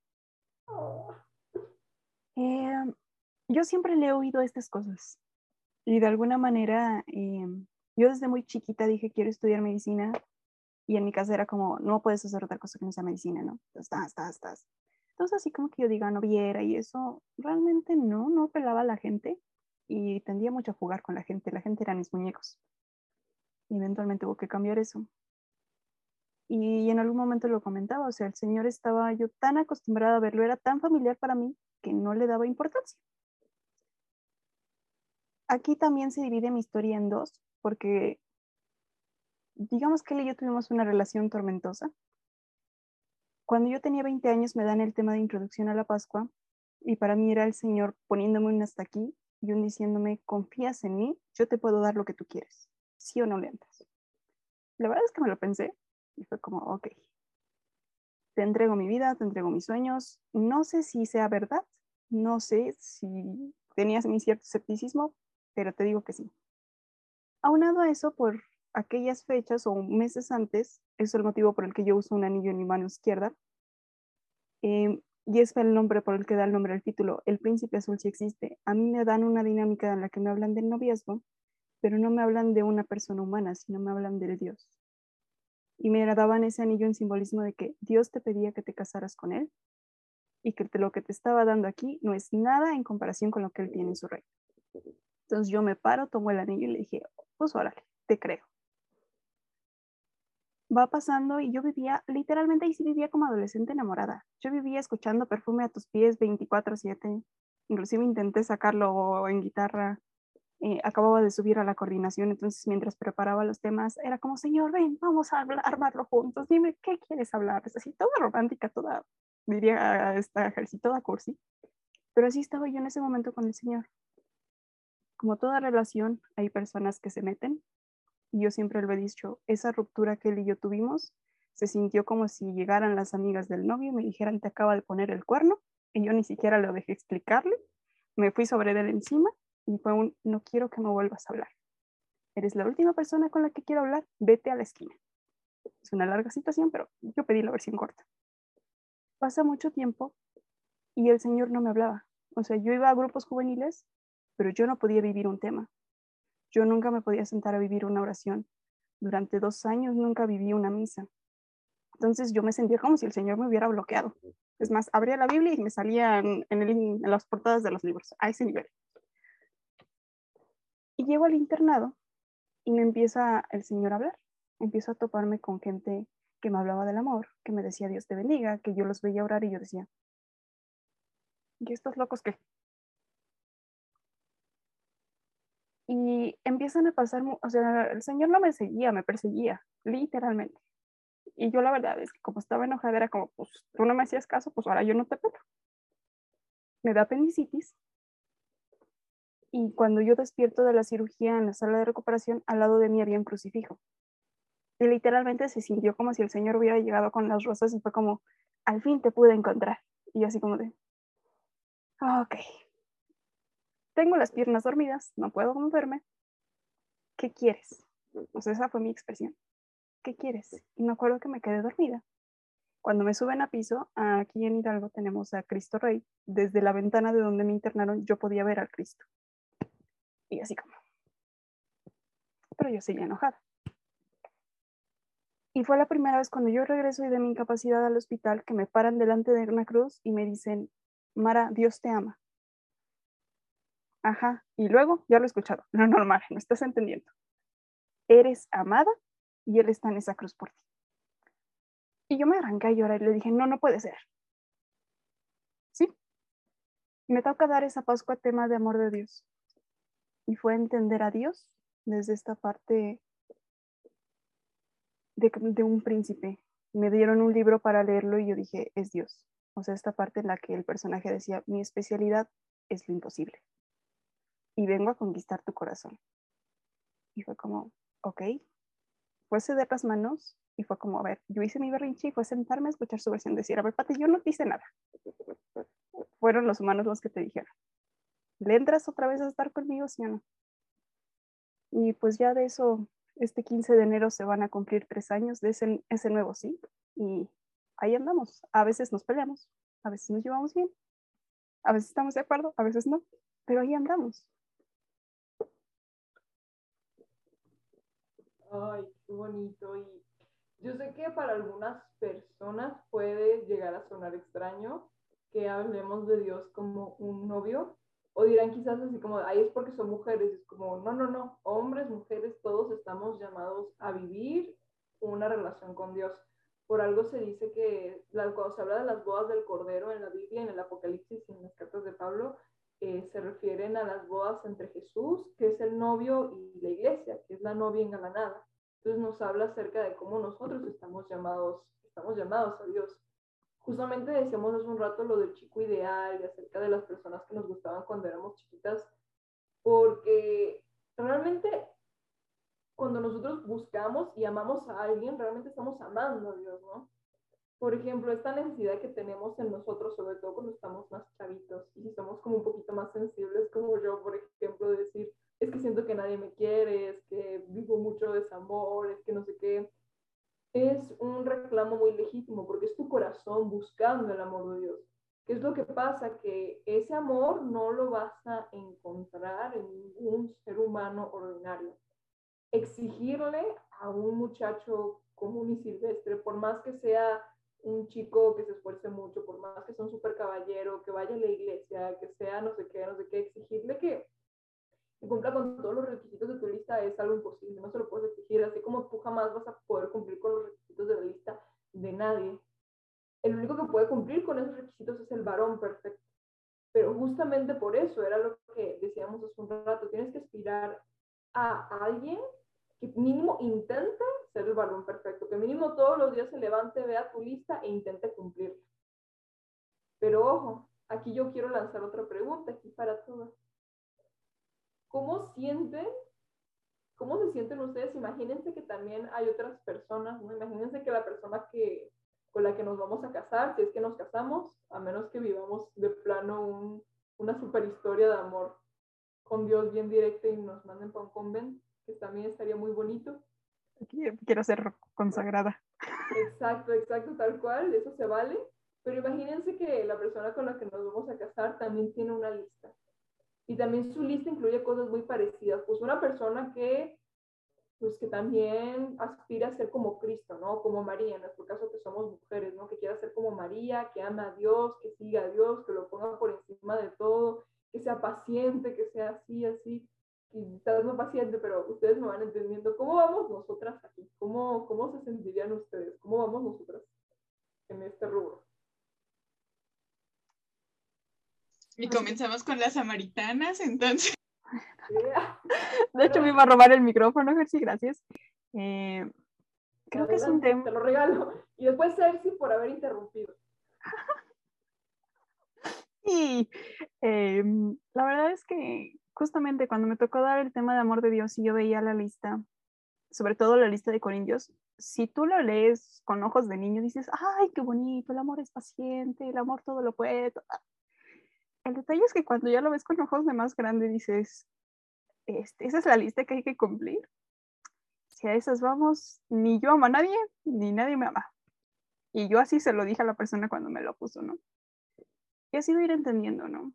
Oh. Em, yo siempre le he oído estas cosas y de alguna manera em, yo desde muy chiquita dije quiero estudiar medicina y en mi casa era como, no puedes hacer otra cosa que no sea medicina, ¿no? Estás, estás, estás. Entonces, así como que yo diga, no viera y eso, realmente no, no pelaba a la gente. y tendía mucho a jugar con la gente. La gente eran mis muñecos. Y eventualmente hubo que cambiar eso. Y en algún momento lo comentaba, o sea, el Señor estaba yo tan acostumbrada a verlo, era tan familiar para mí que no le daba importancia. Aquí también se divide mi historia en dos, porque digamos que él y yo tuvimos una relación tormentosa. Cuando yo tenía 20 años me dan el tema de introducción a la Pascua y para mí era el Señor poniéndome un hasta aquí y un diciéndome, confías en mí, yo te puedo dar lo que tú quieres, sí o no le entras. La verdad es que me lo pensé y fue como, ok, te entrego mi vida, te entrego mis sueños, no sé si sea verdad, no sé si tenías mi cierto escepticismo, pero te digo que sí. Aunado a eso, por aquellas fechas o meses antes, es el motivo por el que yo uso un anillo en mi mano izquierda, em, y es el nombre por el que da el nombre al título, El Príncipe Azul sí existe. A mí me dan una dinámica en la que me hablan del noviazgo, pero no me hablan de una persona humana, sino me hablan del Dios. Y me daban ese anillo en simbolismo de que Dios te pedía que te casaras con Él y que lo que te estaba dando aquí no es nada en comparación con lo que Él tiene en su reino. Entonces yo me paro, tomo el anillo y le dije, pues órale, te creo. Va pasando y yo vivía, literalmente ahí sí vivía como adolescente enamorada. Yo vivía escuchando perfume a tus pies 24/7. Inclusive intenté sacarlo en guitarra. Eh, acababa de subir a la coordinación, entonces mientras preparaba los temas, era como, señor, ven, vamos a armarlo juntos. Dime, ¿qué quieres hablar? Es así, toda romántica, toda, diría esta ejercicio, toda cursi. Pero así estaba yo en ese momento con el señor como toda relación, hay personas que se meten. Y yo siempre lo he dicho, esa ruptura que él y yo tuvimos se sintió como si llegaran las amigas del novio y me dijeran, te acaba de poner el cuerno. Y yo ni siquiera lo dejé explicarle. Me fui sobre él encima y fue un, no quiero que me vuelvas a hablar. Eres la última persona con la que quiero hablar, vete a la esquina. Es una larga situación, pero yo pedí la versión corta. Pasa mucho tiempo y el señor no me hablaba. O sea, yo iba a grupos juveniles pero yo no podía vivir un tema. Yo nunca me podía sentar a vivir una oración. Durante dos años nunca viví una misa. Entonces yo me sentía como si el Señor me hubiera bloqueado. Es más, abría la Biblia y me salían en, las portadas de los libros, a ese nivel. Y llego al internado y me empieza el Señor a hablar. Empiezo a toparme con gente que me hablaba del amor, que me decía Dios te bendiga, que yo los veía orar y yo decía, ¿y estos locos qué? Y empiezan a pasar, o sea, el Señor no me seguía, me perseguía, literalmente. Y yo la verdad es que como estaba enojada era como, pues tú no me hacías caso, pues ahora yo no te pego. Me da apendicitis. Y cuando yo despierto de la cirugía en la sala de recuperación, al lado de mí había un crucifijo. Y literalmente se sintió como si el Señor hubiera llegado con las rosas y fue como, al fin te pude encontrar. Y así como de, ok, tengo las piernas dormidas, no puedo moverme. ¿Qué quieres? O esa fue mi expresión. ¿Qué quieres? Y me acuerdo que me quedé dormida. Cuando me suben a piso, aquí en Hidalgo tenemos a Cristo Rey. Desde la ventana de donde me internaron, yo podía ver al Cristo. Y así como. Pero yo seguía enojada. Y fue la primera vez cuando yo regreso y de mi incapacidad al hospital que me paran delante de una cruz y me dicen, Mara, Dios te ama. Ajá, y luego ya lo he escuchado. Lo normal, no estás entendiendo. Eres amada y Él está en esa cruz por ti. Y yo me arranqué a llorar y le dije, no, no puede ser. Sí, me toca dar esa Pascua tema de amor de Dios. Y fue entender a Dios desde esta parte de, de, un príncipe. Me dieron un libro para leerlo y yo dije, es Dios. O sea, esta parte en la que el personaje decía, mi especialidad es lo imposible y vengo a conquistar tu corazón. Y fue como, ok, fue ceder las manos y fue como, a ver, yo hice mi berrinche y fue sentarme a escuchar su versión, decir, a ver, Pati, yo no te hice nada. Fueron los humanos los que te dijeron, ¿le entras otra vez a estar conmigo, sí o no? Y pues ya de eso, este 15 de enero se van a cumplir tres años de ese, ese nuevo sí. Y ahí andamos. A veces nos peleamos, a veces nos llevamos bien, a veces estamos de acuerdo, a veces no, pero ahí andamos. Ay, qué bonito. Y yo sé que para algunas personas puede llegar a sonar extraño que hablemos de Dios como un novio O dirán quizás así como, ahí es porque son mujeres. Es como, no, no, no, hombres, mujeres, todos estamos llamados a vivir una relación con Dios. Por algo se dice que cuando se habla de las bodas del Cordero en la Biblia, en el Apocalipsis y en las cartas de Pablo, eh, se refieren a las bodas entre Jesús, que es el novio, y la iglesia, que es la novia engalanada. Entonces nos habla acerca de cómo nosotros estamos llamados, estamos llamados a Dios. Justamente decíamos hace un rato lo del chico ideal y acerca de las personas que nos gustaban cuando éramos chiquitas, porque realmente cuando nosotros buscamos y amamos a alguien, realmente estamos amando a Dios, ¿no? Por ejemplo, esta necesidad que tenemos en nosotros, sobre todo cuando estamos más chavitos y si somos como un poquito más sensibles, como yo, por ejemplo, de decir, es que siento que nadie me quiere, es que vivo mucho desamor, es que no sé qué, es un reclamo muy legítimo porque es tu corazón buscando el amor de Dios. ¿Qué es lo que pasa? Que ese amor no lo vas a encontrar en ningún ser humano ordinario exigirle a un muchacho común y silvestre, por más que sea un chico que se esfuerce mucho, por más que sea un super caballero, que vaya a la iglesia, que sea no sé qué, no sé qué, exigirle que, cumpla con todos los requisitos de tu lista es algo imposible, no se lo puedes exigir, así como tú jamás vas a poder cumplir con los requisitos de la lista de nadie. El único que puede cumplir con esos requisitos es el varón perfecto. Pero justamente por eso era lo que decíamos hace un rato, tienes que aspirar a alguien que mínimo intente ser el varón perfecto, que mínimo todos los días se levante, vea tu lista e intente cumplirla. Pero ojo, aquí yo quiero lanzar otra pregunta aquí para todas. ¿Cómo sienten? ¿Cómo se sienten ustedes? Imagínense que también hay otras personas, ¿no? Imagínense que la persona que, con la que nos vamos a casar, si es que nos casamos, a menos que vivamos de plano una super historia de amor con Dios bien directa y nos manden para un convento, que también estaría muy bonito. Quiero ser consagrada. Exacto, exacto, tal cual, eso se vale. Pero imagínense que la persona con la que nos vamos a casar también tiene una lista. Y también su lista incluye cosas muy parecidas. Pues una persona que, pues que también aspira a ser como Cristo, ¿no? Como María, en nuestro caso que somos mujeres, ¿no? Que quiera ser como María, que ama a Dios, que siga a Dios, que lo ponga por encima de todo, que sea paciente, que sea así, así quizás no paciente, pero ustedes me van entendiendo. ¿Cómo vamos nosotras aquí? ¿Cómo, cómo se sentirían ustedes? ¿Cómo vamos nosotras en este rubro? Y comenzamos con las samaritanas, entonces. De hecho, me iba a robar el micrófono, Jersey, gracias. Eh, creo que es un tema. Te lo regalo. Y después, Cersei, por haber interrumpido. y em, la verdad es que justamente cuando me tocó dar el tema de amor de Dios y yo veía la lista, sobre todo la lista de Corintios, si tú lo lees con ojos de niño, dices, ay, qué bonito, el amor es paciente, el amor todo lo puede. El detalle es que cuando ya lo ves con ojos de más grande, dices, este, esa es la lista que hay que cumplir. Si a esas vamos, ni yo amo a nadie, ni nadie me ama. Y yo así se lo dije a la persona cuando me lo puso, ¿no? Y ha sido ir entendiendo, ¿no?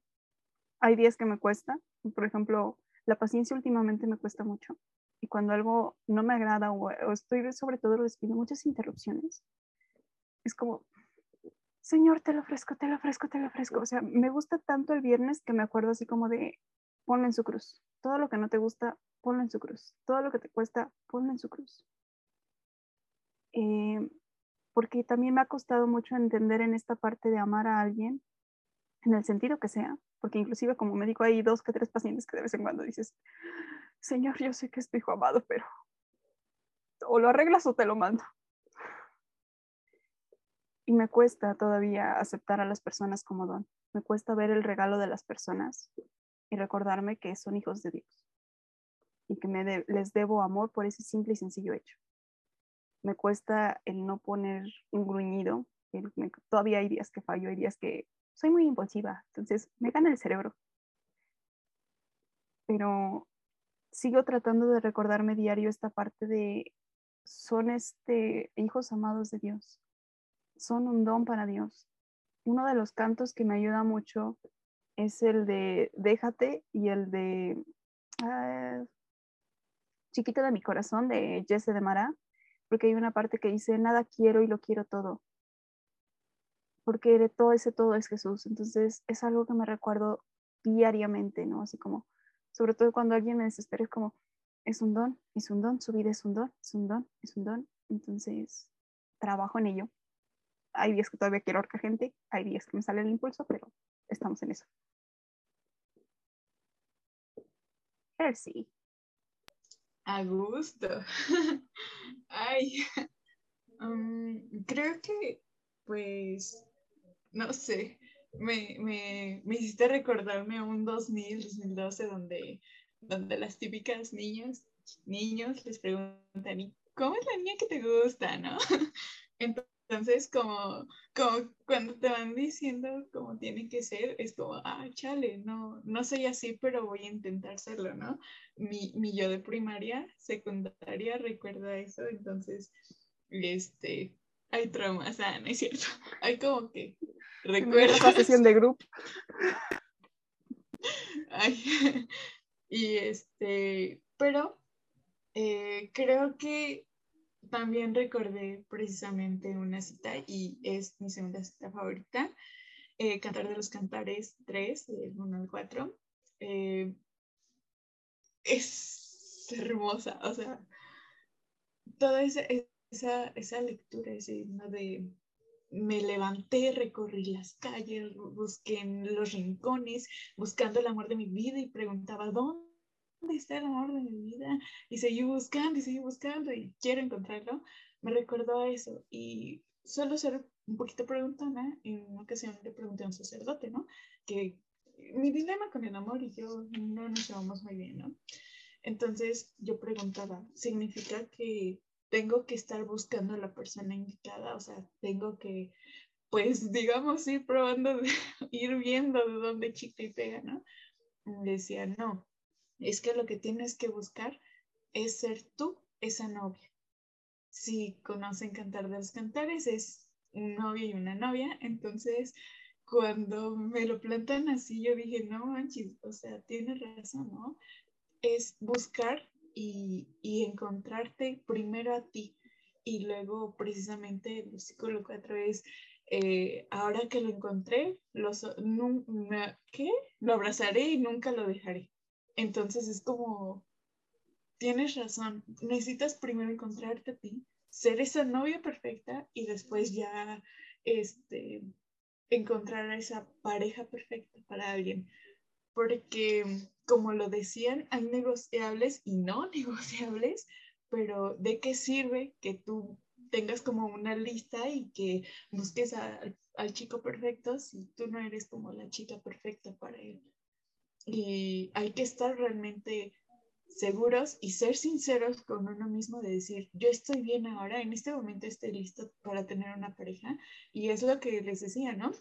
Hay días que me cuesta, por ejemplo, la paciencia últimamente me cuesta mucho. Y cuando algo no me agrada o, estoy sobre todo recibiendo muchas interrupciones, es como, Señor, te lo ofrezco, te lo ofrezco, te lo ofrezco. O sea, me gusta tanto el viernes que me acuerdo así como de, ponlo en su cruz. Todo lo que no te gusta, ponlo en su cruz. Todo lo que te cuesta, ponlo en su cruz. Eh, porque también me ha costado mucho entender en esta parte de amar a alguien, en el sentido que sea, porque inclusive como médico hay dos tres pacientes que de vez en cuando dices, Señor, yo sé que es tu hijo amado, pero o lo arreglas o te lo mando. Y me cuesta todavía aceptar a las personas como don. Me cuesta ver el regalo de las personas y recordarme que son hijos de Dios y que me les debo amor por ese simple y sencillo hecho. Me cuesta el no poner un gruñido. todavía hay días que fallo, hay días que soy muy impulsiva, entonces me gana el cerebro. Pero sigo tratando de recordarme diario esta parte de son este hijos amados de Dios. Son un don para Dios. Uno de los cantos que me ayuda mucho es el de Déjate y el de ah, Chiquita de mi corazón de Jesse de Mara, porque hay una parte que dice, nada quiero y lo quiero todo porque de todo ese todo es Jesús. Entonces es algo que me recuerdo diariamente, ¿no? Así como, sobre todo cuando alguien me desespera, es como, es un don, es un don, su vida es un don, es un don, es un don. Entonces, trabajo en ello. Hay días que todavía quiero ahorcar gente, hay días que me sale el impulso, pero estamos en eso. sí. A gusto. Ay, creo que, pues, no sé, me, me, me hiciste recordarme un 2000, 2012, donde, donde las típicas niñas, niños les preguntan, ¿y cómo es la niña que te gusta, no? Entonces, como, como cuando te van diciendo cómo tiene que ser, es como, ah, chale, no, no soy así, pero voy a intentar serlo, ¿no? Mi, mi yo de primaria, secundaria, recuerda eso, entonces, este, hay traumas, ah, no es cierto, hay como que recuerdo. la sesión de grupo. Ay, y este, pero eh, creo que también recordé precisamente una cita y es mi segunda cita favorita, eh, Cantar de los Cantares 3, del 1 al 4. Eh, es hermosa, o sea, toda esa, esa, esa lectura, ese himno de me levanté, recorrí las calles, busqué en los rincones, buscando el amor de mi vida y preguntaba, ¿dónde? ¿dónde está el amor de mi vida? Y seguí buscando y seguí buscando y quiero encontrarlo. Me recordó a eso y suelo ser un poquito preguntona. En una ocasión le pregunté a un sacerdote, ¿no? Que mi dilema con el amor y yo no nos llevamos muy bien, ¿no? Entonces yo preguntaba, ¿significa que tengo que estar buscando a la persona indicada? O sea, tengo que, pues, digamos, ir probando, ir viendo de dónde chica y pega, ¿no? decía, no, es que lo que tienes que buscar es ser tú esa novia. Si conocen Cantar de los Cantares, es un novio y una novia, entonces cuando me lo plantan así, yo dije, no manches, o sea, tienes razón, ¿no? Es buscar y, encontrarte primero a ti y luego precisamente el versículo 4 es, ahora que lo encontré, lo, ¿qué? lo abrazaré y nunca lo dejaré. Entonces es como, tienes razón, necesitas primero encontrarte a ti, ser esa novia perfecta y después ya este, encontrar esa pareja perfecta para alguien. Porque, como lo decían, hay negociables y no negociables, pero ¿de qué sirve que tú tengas como una lista y que busques al chico perfecto si tú no eres como la chica perfecta para él? y hay que estar realmente seguros y ser sinceros con uno mismo de decir, yo estoy bien ahora, en este momento estoy listo para tener una pareja y es lo que les decía, ¿no?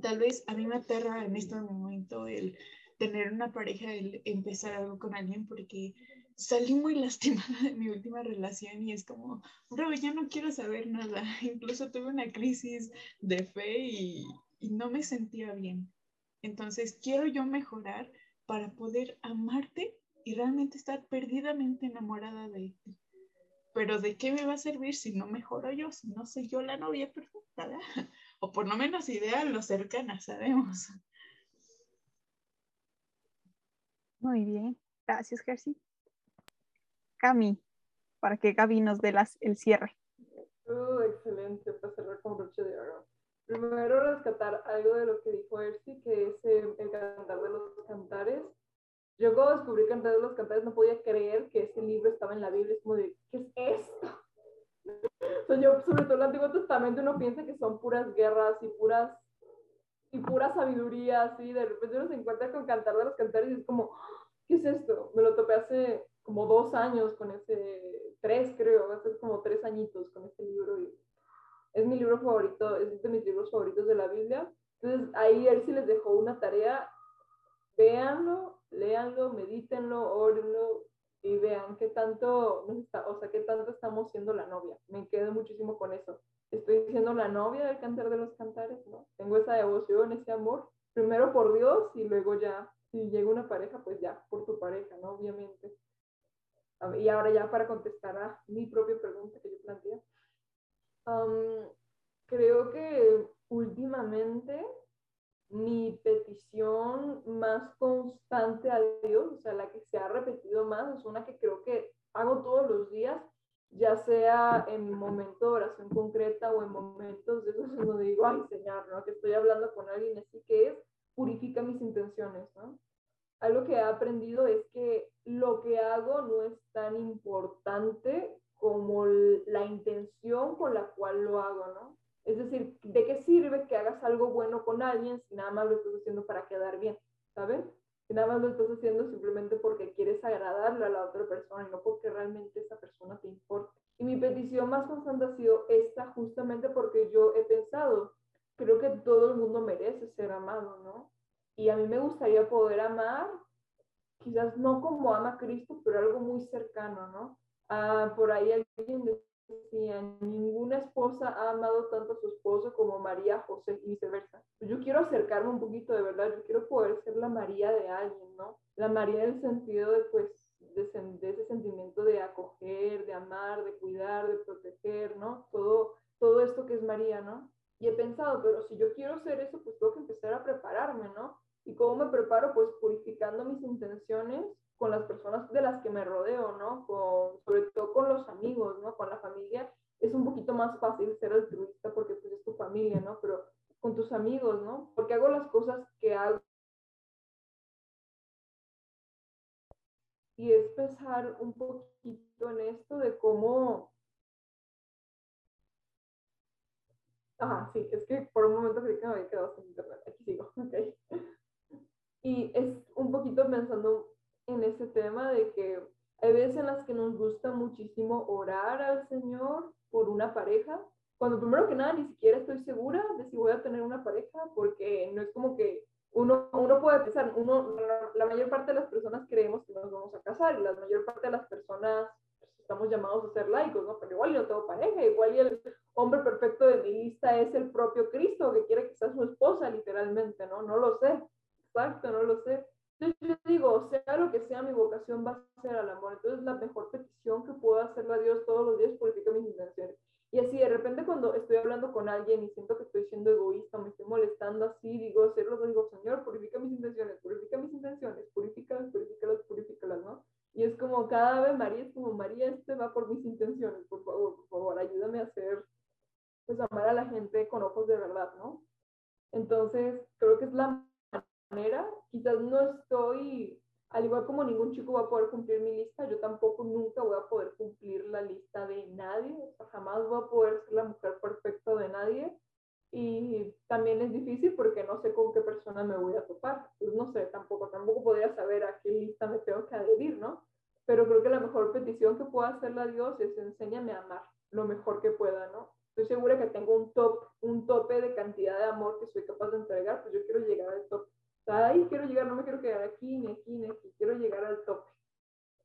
Tal vez a mí me aterra en este momento el tener una pareja, el empezar algo con alguien porque salí muy lastimada de mi última relación y es como, bro, ya no quiero saber nada. Incluso tuve una crisis de fe y, y no me sentía bien. Entonces, quiero yo mejorar para poder amarte y realmente estar perdidamente enamorada de ti. Pero ¿de qué me va a servir si no mejoro yo, si no soy yo la novia perfecta? O por lo menos ideal lo cercana, sabemos. Muy bien, gracias, Jersey. Cami, para que Gaby nos dé las, el cierre. Uh, excelente, para cerrar con broche de oro primero rescatar algo de lo que dijo Ersi, que es el, cantar de los cantares. Yo cuando descubrí Cantar de los Cantares no podía creer que ese libro estaba en la Biblia. Es como de, ¿qué es esto? o yo, sobre todo el Antiguo Testamento, uno piensa que son puras guerras y puras y pura sabiduría, así. De repente uno se encuentra con Cantar de los Cantares y es como, ¿qué es esto? Me lo topé hace como dos años con ese, tres creo, hace como tres añitos con este libro y es mi libro favorito, es de mis libros favoritos de la Biblia. Entonces ahí él sí les dejó una tarea, véanlo, léanlo, medítenlo, órenlo y vean qué tanto, o sea, qué tanto estamos siendo la novia. Me quedo muchísimo con eso. Estoy siendo la novia del cantar de los cantares, ¿no? Tengo esa devoción, ese amor, primero por Dios y luego ya, si llega una pareja, pues ya, por tu pareja, ¿no? Obviamente. Y ahora ya para contestar a mi propia pregunta que yo planteé creo que últimamente mi petición más constante a Dios, o sea, la que se ha repetido más, es una que creo que hago todos los días, ya sea en momento de oración concreta o en momentos de esos donde digo, ay Señor, ¿no? Que estoy hablando con alguien así que es, purifica mis intenciones, ¿no? Algo que he aprendido es que lo que hago no es tan importante como la intención con la cual lo hago, ¿no? Es decir, ¿de qué sirve que hagas algo bueno con alguien si nada más lo estás haciendo para quedar bien? ¿Sabes? Si nada más lo estás haciendo simplemente porque quieres agradarle a la otra persona y no porque realmente esa persona te importa. Y mi petición más constante ha sido esta justamente porque yo he pensado, creo que todo el mundo merece ser amado, ¿no? Y a mí me gustaría poder amar, quizás no como ama Cristo, pero algo muy cercano, ¿no? Ah, por ahí alguien decía, ninguna esposa ha amado tanto a su esposo como María, José y viceversa. Pues yo quiero acercarme un poquito de verdad, yo quiero poder ser la María de alguien, ¿no? La María en el sentido de, pues, de, ese sentimiento de acoger, de amar, de cuidar, de proteger, ¿no? Todo, todo esto que es María, ¿no? Y he pensado, pero si yo quiero ser eso, pues tengo que empezar a prepararme, ¿no? ¿Y cómo me preparo? Pues purificando mis intenciones con las personas de las que me rodeo, ¿no? Con, sobre todo con los amigos, ¿no? Con la familia es un poquito más fácil ser altruista porque pues es tu familia, ¿no? Pero con tus amigos, ¿no? Porque hago las cosas que hago. Y es pensar un poquito en esto de cómo... Ah, sí, es que por un momento creí que me había quedado sin internet. Aquí sigo, ok. Y es un poquito pensando en ese tema de que hay veces en las que nos gusta muchísimo orar al Señor por una pareja, cuando primero que nada ni siquiera estoy segura de si voy a tener una pareja, porque no es como que uno, uno puede pensar, uno, la mayor parte de las personas creemos que nos vamos a casar y la mayor parte de las personas estamos llamados a ser laicos, ¿no? Pero igual yo tengo pareja, igual y el hombre perfecto de mi lista es el propio Cristo que quiere que sea su esposa, literalmente, ¿no? No lo sé, exacto, no lo sé. Entonces yo digo, sea lo que sea, mi vocación va a ser al amor. Entonces la mejor petición que puedo hacerle a Dios todos los días purifica mis intenciones. Y así de repente cuando estoy hablando con alguien y siento que estoy siendo egoísta, me estoy molestando así, digo, hacerlo, digo, Señor, purifica mis intenciones, purifica mis intenciones, purifícalas, purifícalas, purifícalas, ¿no? Y es como cada vez María es como, María, este va por mis intenciones, por favor, por favor, ayúdame a hacer, pues amar a la gente con ojos de verdad, ¿no? Entonces, creo que es la manera, quizás no estoy, al igual como ningún chico va a poder cumplir mi lista, yo tampoco nunca voy a poder cumplir la lista de nadie, o sea, jamás voy a poder ser la mujer perfecta de nadie. Y también es difícil porque no sé con qué persona me voy a topar. Pues no sé, tampoco, tampoco podría saber a qué lista me tengo que adherir, ¿no? Pero creo que la mejor petición que pueda hacerle a Dios es enséñame a amar lo mejor que pueda, ¿no? Estoy segura que tengo un top, un tope de cantidad de amor que soy capaz de entregar, pues yo quiero llegar al top ahí quiero llegar, no me quiero quedar aquí, ni aquí, ni aquí, quiero llegar al tope.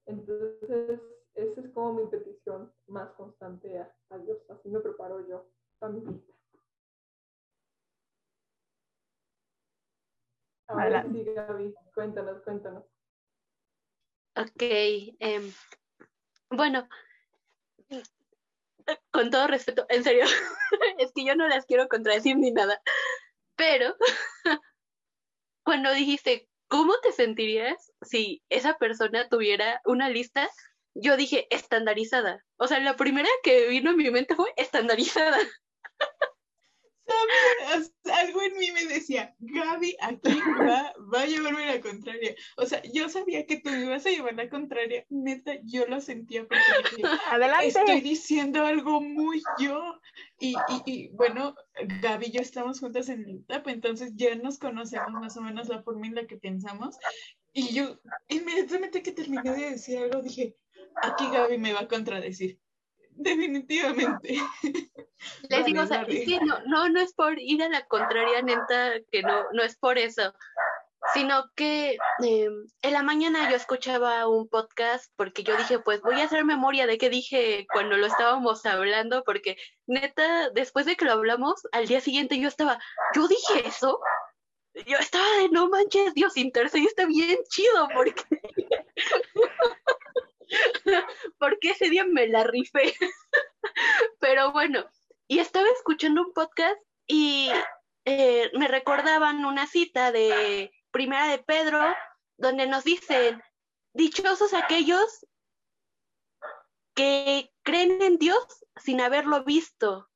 Entonces, esa es como mi petición más constante a, a Dios. Así me preparo yo a mi lista. Ahora sí, Gaby, cuéntanos, cuéntanos. Ok, eh, bueno, con todo respeto, en serio, es que yo no las quiero contradecir ni nada, pero cuando dijiste, ¿cómo te sentirías si esa persona tuviera una lista? Yo dije, estandarizada. O sea, la primera que vino a mi mente fue estandarizada. ¿Sabes? Algo en mí me decía, Gaby aquí va, va, a llevarme la contraria. O sea, yo sabía que tú ibas a llevar la contraria. Neta, yo lo sentía porque dije, Adelante. estoy diciendo algo muy yo. Y, y, y, bueno, Gaby y yo estamos juntas en el etapa, entonces ya nos conocemos más o menos la forma en la que pensamos. Y yo, inmediatamente que terminé de decir algo, dije, aquí Gaby me va a contradecir. Definitivamente. Les digo, o sea, es que no, no, no es por ir a la contraria, neta, que no, no es por eso, sino que eh, en la mañana yo escuchaba un podcast porque yo dije, pues voy a hacer memoria de qué dije cuando lo estábamos hablando, porque neta, después de que lo hablamos, al día siguiente yo estaba, yo dije eso. Yo estaba de no manches, Dios intercede, está bien chido porque porque ese día me la rifé. Pero bueno, y estaba escuchando un podcast y eh, me recordaban una cita de Primera de Pedro, donde nos dicen, dichosos aquellos que creen en Dios sin haberlo visto.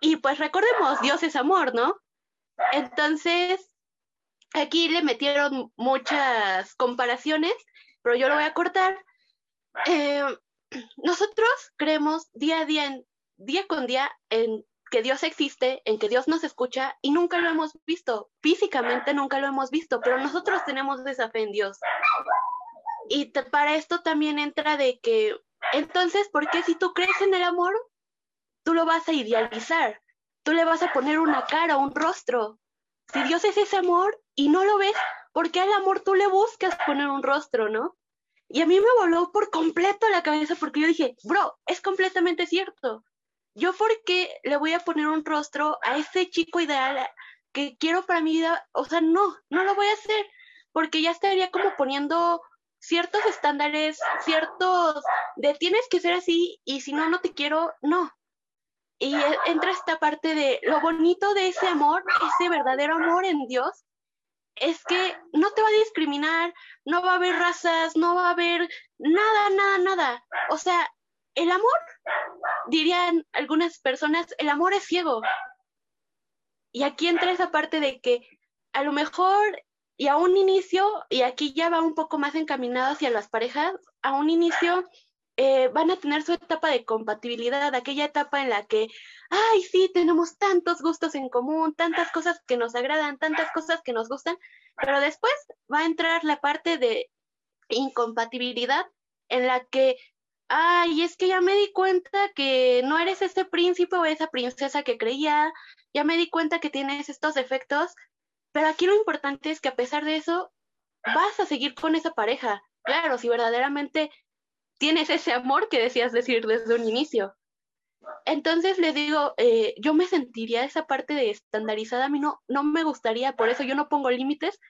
Y pues recordemos, Dios es amor, ¿no? Entonces, aquí le metieron muchas comparaciones, pero yo lo voy a cortar. Eh, nosotros creemos día a día, día con día, en que Dios existe, en que Dios nos escucha y nunca lo hemos visto. Físicamente nunca lo hemos visto, pero nosotros tenemos esa fe en Dios. Y para esto también entra de que, entonces, ¿por qué si tú crees en el amor, tú lo vas a idealizar? Tú le vas a poner una cara, un rostro. Si Dios es ese amor y no lo ves, ¿por qué al amor tú le buscas poner un rostro, no? Y a mí me voló por completo la cabeza porque yo dije, bro, es completamente cierto. Yo por qué le voy a poner un rostro a ese chico ideal que quiero para mi vida, o sea, no, no lo voy a hacer, porque ya estaría como poniendo ciertos estándares, ciertos de tienes que ser así y si no, no te quiero, no. Y e, entra esta parte de lo bonito de ese amor, ese verdadero amor en Dios, es que no te va a discriminar, no va a haber razas, no va a haber nada, nada, nada. O sea, el amor, dirían algunas personas, el amor es ciego. Y aquí entra esa parte de que a lo mejor y a un inicio, y aquí ya va un poco más encaminado hacia las parejas, a un inicio eh, van a tener su etapa de compatibilidad, aquella etapa en la que, ay, sí, tenemos tantos gustos en común, tantas cosas que nos agradan, tantas cosas que nos gustan, pero después va a entrar la parte de incompatibilidad en la que, ay, es que ya me di cuenta que no eres ese príncipe o esa princesa que creía, ya me di cuenta que tienes estos defectos pero aquí lo importante es que a pesar de eso, vas a seguir con esa pareja. Claro, si verdaderamente tienes ese amor que decías decir desde un inicio. Entonces le digo, eh, yo me sentiría esa parte de estandarizada, a mí no, no me gustaría, por eso yo no pongo límites,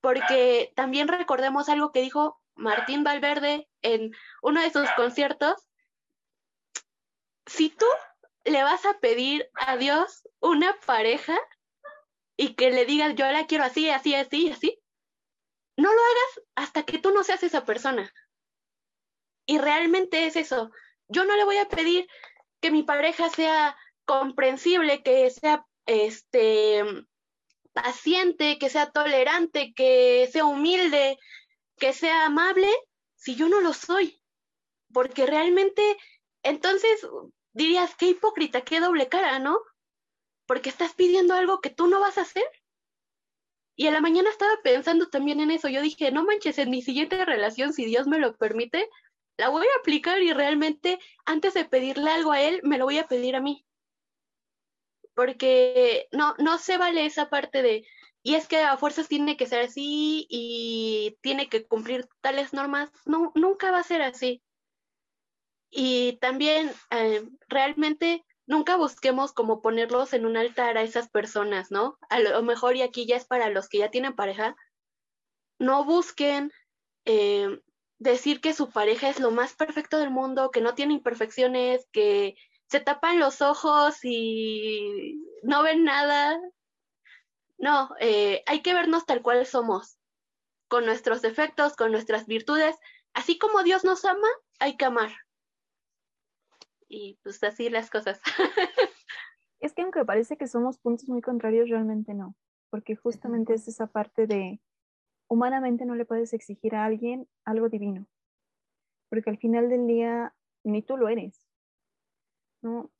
porque también recordemos algo que dijo Martín Valverde en uno de sus conciertos. Si tú le vas a pedir a Dios una pareja, y que le digas, yo la quiero así, así, así, así, no lo hagas hasta que tú no seas esa persona. Y realmente es eso. Yo no le voy a pedir que mi pareja sea comprensible, que sea este paciente, que sea tolerante, que sea humilde, que sea amable, si yo no lo soy. Porque realmente, entonces dirías, qué hipócrita, qué doble cara, ¿no? porque estás pidiendo algo que tú no vas a hacer. Y a la mañana estaba pensando también en eso. Yo dije, no manches, en mi siguiente relación, si Dios me lo permite, la voy a aplicar y realmente antes de pedirle algo a él, me lo voy a pedir a mí. Porque no, no se vale esa parte de, y es que a fuerzas tiene que ser así y tiene que cumplir tales normas. No, nunca va a ser así. Y también eh, realmente nunca busquemos como ponerlos en un altar a esas personas, ¿no? A lo mejor, y aquí ya es para los que ya tienen pareja, no busquen eh, decir que su pareja es lo más perfecto del mundo, que no tiene imperfecciones, que se tapan los ojos y no ven nada. No, eh, hay que vernos tal cual somos, con nuestros defectos, con nuestras virtudes. Así como Dios nos ama, hay que amar y pues así las cosas. es que aunque parece que somos puntos muy contrarios, realmente no, porque justamente es esa parte de humanamente no le puedes exigir a alguien algo divino, porque al final del día ni tú lo eres. ¿no?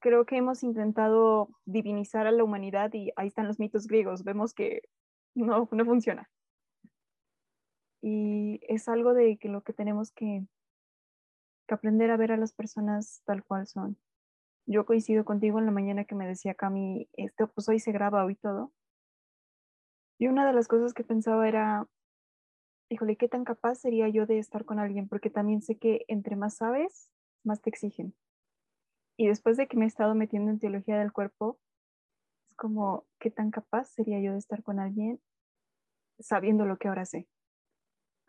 Creo que hemos intentado divinizar a la humanidad y ahí están los mitos griegos, vemos que no, no funciona. Y es algo de que lo que tenemos que aprender a ver a las personas tal cual son. Yo coincido contigo en la mañana que me decía Cami, este, pues hoy se graba hoy todo. Y una de las cosas que pensaba era, híjole, ¿qué tan capaz sería yo de estar con alguien? Porque también sé que entre más sabes, más te exigen. Y después de que me he estado metiendo en teología del cuerpo, es como, ¿qué tan capaz sería yo de estar con alguien sabiendo lo que ahora sé?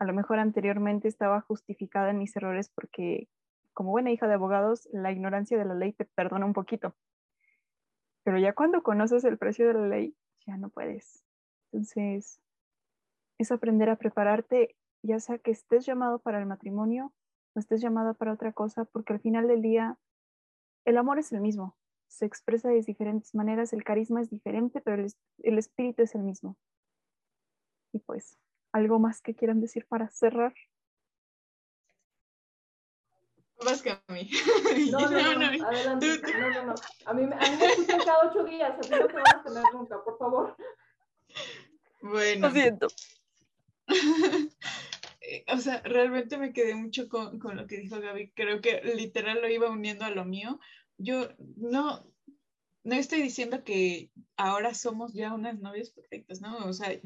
a lo mejor anteriormente estaba justificada en mis errores porque como buena hija de abogados, la ignorancia de la ley te perdona un poquito. Pero ya cuando conoces el precio de la ley, ya no puedes. Entonces, es aprender a prepararte, ya sea que estés llamado para el matrimonio o estés llamado para otra cosa, porque al final del día el amor es el mismo. Se expresa de diferentes maneras, el carisma es diferente, pero el, el espíritu es el mismo. Y pues, ¿algo más que quieran decir para cerrar? Más que a mí. No, no, no, no, adelante. No, no, no. A mí, me- a mí me escuchan cada ocho días, así no te van a tener nunca, por favor. Bueno. siento. Eh, O sea, realmente me quedé mucho con, con lo que dijo Gaby. Creo que literal lo iba uniendo a lo mío. Yo no, no estoy diciendo que ahora somos ya unas novias perfectas, ¿no? O sea,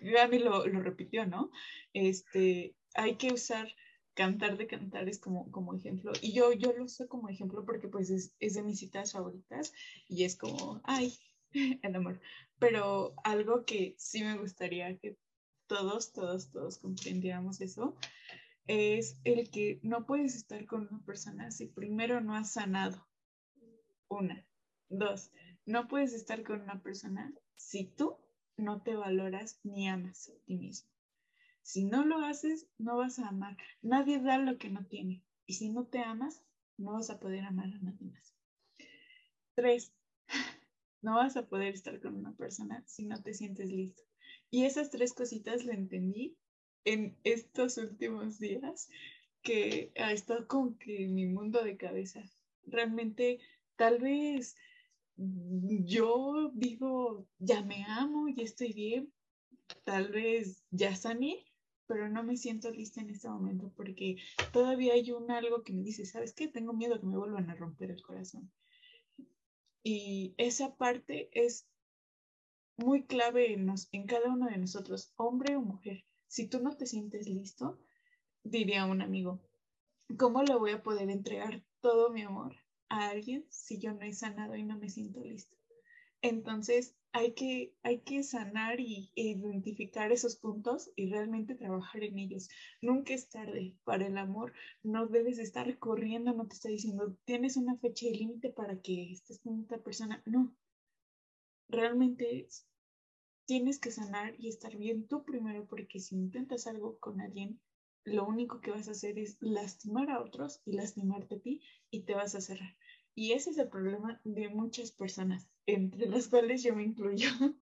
Gaby lo, lo repitió, ¿no? Este, hay que usar cantar de cantares como, como ejemplo. Y yo, yo lo uso como ejemplo porque pues es, es de mis citas favoritas y es como, ay, el amor. Pero algo que sí me gustaría que todos, todos, todos comprendiéramos eso, es el que no puedes estar con una persona si primero no has sanado. Una. Dos, no puedes estar con una persona si tú no te valoras ni amas a ti mismo. Si no lo haces, no vas a amar. Nadie da lo que no tiene. Y si no te amas, no vas a poder amar a nadie más. Tres, no vas a poder estar con una persona si no te sientes listo. Y esas tres cositas la entendí en estos últimos días, que ha estado como que mi mundo de cabeza. Realmente, tal vez yo digo, ya me amo, ya estoy bien, tal vez ya sané, pero no me siento lista en este momento porque todavía hay un algo que me dice, ¿sabes qué? Tengo miedo que me vuelvan a romper el corazón. Y esa parte es muy clave en, nos, en cada uno de nosotros, hombre o mujer. Si tú no te sientes listo, diría un amigo, ¿cómo le voy a poder entregar todo mi amor a alguien si yo no he sanado y no me siento listo? Entonces hay que, hay que sanar y identificar esos puntos y realmente trabajar en ellos. Nunca es tarde para el amor, no debes estar corriendo, no te estoy diciendo, tienes una fecha de límite para que estés con otra persona. No, realmente tienes que sanar y estar bien tú primero, porque si intentas algo con alguien, lo único que vas a hacer es lastimar a otros y lastimarte a ti y te vas a cerrar. Y ese es el problema de muchas personas, entre las cuales yo me incluyo.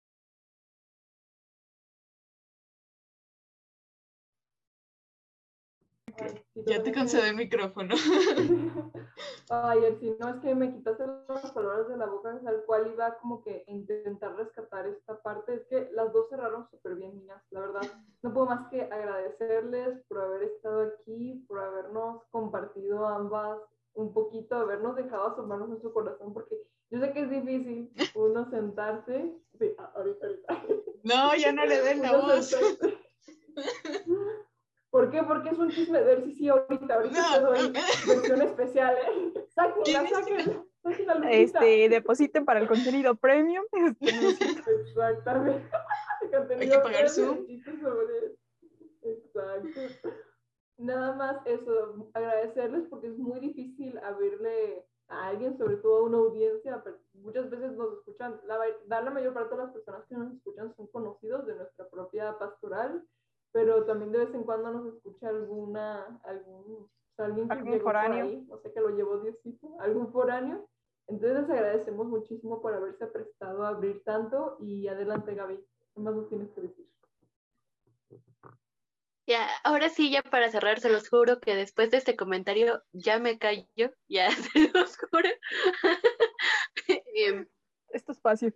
Ay, sí, Ya te concedo el micrófono. Ay, si no es que me quitaste las palabras de la boca, al cual iba como que a intentar rescatar esta parte. Es que las dos cerraron súper bien, niñas, la verdad. No puedo más que agradecerles por haber estado aquí, por habernos compartido ambas un poquito, habernos dejado asomarnos en su corazón, porque yo sé que es difícil uno sentarse. Sí, ahorita, ahorita. No, ya no le den la voz. sentarse. ¿Por qué? Porque es un chisme de ver si sí, ahorita, ahorita No, te doy no. versión especial, ¿eh? Sáquenla, sáquenla. sáquenla. Este, depositen para el contenido premium. Este, Exactamente. Hay que pagar Zoom. Sobre... Exacto. Nada más eso, agradecerles porque es muy difícil abrirle a alguien, sobre todo a una audiencia. pero Muchas veces nos escuchan, la, ma- la mayor parte de las personas que nos escuchan son conocidos de nuestra propia pastoral, pero también de vez en cuando nos escucha alguna, algún, o sea, alguien que Algún llegó por foráneo. ahí, no sé que lo llevó Diosito, algún foráneo. Entonces les agradecemos muchísimo por haberse prestado a abrir tanto y adelante Gaby, ¿qué más nos tienes que decir? Ya, ahora sí, ya para cerrar, se los juro que después de este comentario ya me callo, ya se los juro. Em, este espacio.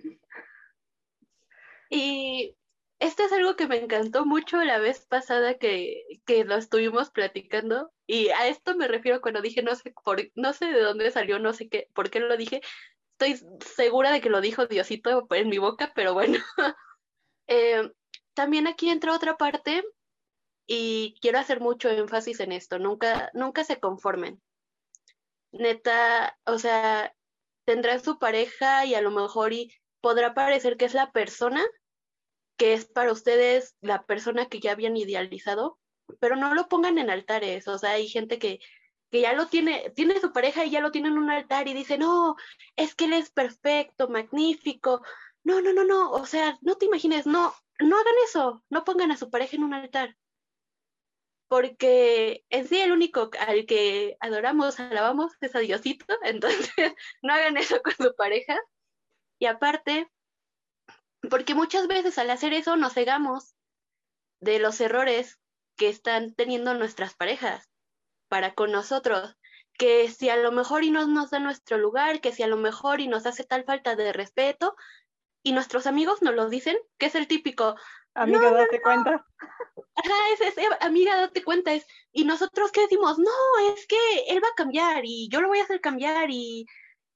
Y esto es algo que me encantó mucho la vez pasada que, que lo estuvimos platicando. Y a esto me refiero cuando dije, no sé, por, no sé de dónde salió, no sé qué, por qué lo dije. Estoy segura de que lo dijo Diosito en mi boca, pero bueno. Eh, también aquí entra otra parte y quiero hacer mucho énfasis en esto. Nunca, nunca se conformen. Neta, o sea, tendrán su pareja y a lo mejor y podrá parecer que es la persona que es para ustedes la persona que ya habían idealizado, pero no lo pongan en altares, o sea, hay gente que, que ya lo tiene, tiene su pareja y ya lo tiene en un altar y dice, no, es que él es perfecto, magnífico. No, no, no, no, o sea, no te imagines, no, no hagan eso, no pongan a su pareja en un altar. Porque en sí el único al que adoramos, alabamos es a Diosito, entonces no hagan eso con su pareja. Y aparte, porque muchas veces al hacer eso nos cegamos de los errores que están teniendo nuestras parejas para con nosotros, que si a lo mejor y no nos da nuestro lugar, que si a lo mejor y nos hace tal falta de respeto, y nuestros amigos nos lo dicen, que es el típico, Amiga, date cuenta. Ajá, es, es, amiga, date cuenta, es, y nosotros qué decimos, no, es que él va a cambiar y yo lo voy a hacer cambiar y,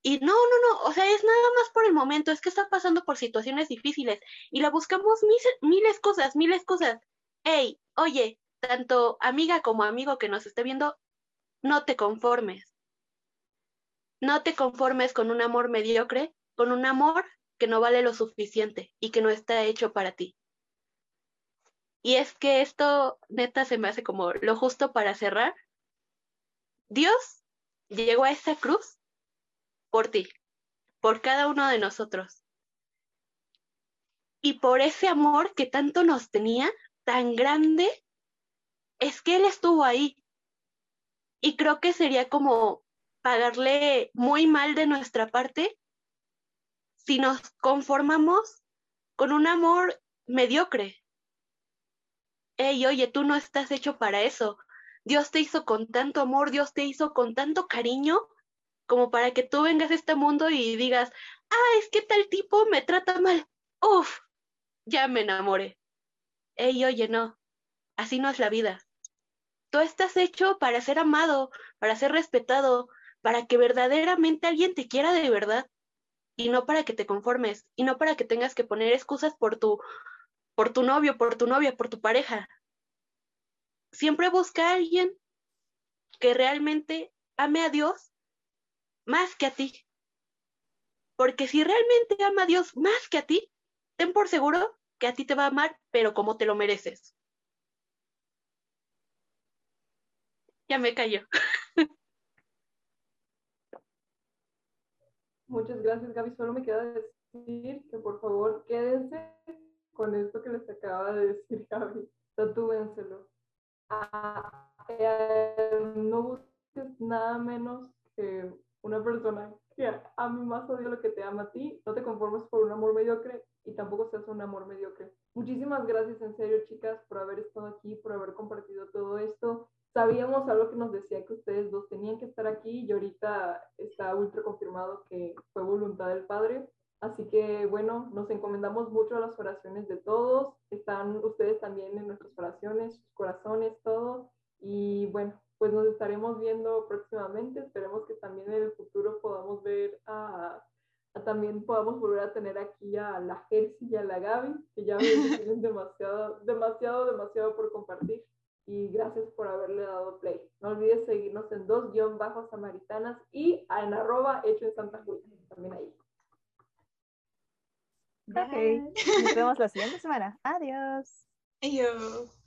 y no, no, no, o sea, es nada más por el momento, es que está pasando por situaciones difíciles y la buscamos miles, miles cosas, miles cosas. Hey, oye, tanto amiga como amigo que nos esté viendo, no te conformes. No te conformes con un amor mediocre, con un amor que no vale lo suficiente y que no está hecho para ti. Y es que esto neta se me hace como lo justo para cerrar. Dios llegó a esa cruz por ti, por cada uno de nosotros. Y por ese amor que tanto nos tenía, tan grande, es que Él estuvo ahí. Y creo que sería como pagarle muy mal de nuestra parte si nos conformamos con un amor mediocre. Ey, oye, tú no estás hecho para eso. Dios te hizo con tanto amor, Dios te hizo con tanto cariño, como para que tú vengas a este mundo y digas, ah, es que tal tipo me trata mal. Uf, ya me enamoré. Ey, oye, no, así no es la vida. Tú estás hecho para ser amado, para ser respetado, para que verdaderamente alguien te quiera de verdad y no para que te conformes y no para que tengas que poner excusas por tu por tu novio, por tu novia, por tu pareja. Siempre busca a alguien que realmente ame a Dios más que a ti. Porque si realmente ama a Dios más que a ti, ten por seguro que a ti te va a amar, pero como te lo mereces. Ya me cayó. Muchas gracias, Gaby. Solo me queda decir que por favor quédense con esto que les acaba de decir Gaby. Tatúenselo. Ah, eh, no busques nada menos que una persona que ame más odio lo que te ama a ti. No te conformes por un amor mediocre y tampoco seas un amor mediocre. Muchísimas gracias en serio, chicas, por haber estado aquí, por haber compartido todo esto. Sabíamos algo que nos decía que ustedes dos tenían que estar aquí y ahorita está ultra confirmado que fue voluntad del Padre. Así que bueno, nos encomendamos mucho a las oraciones de todos. Están ustedes también en nuestras oraciones, sus corazones, todo. Y bueno, pues nos estaremos viendo próximamente. Esperemos que también en el futuro podamos ver a, a también podamos volver a tener aquí a la Jersey y a la Gaby, que ya tienen demasiado, demasiado, demasiado por compartir y gracias por haberle dado play. No olvides seguirnos en dos guion bajos samaritanas y en arroba hecho en Santa Julia, también ahí. Ok, nos vemos la siguiente semana. Adiós. Adiós.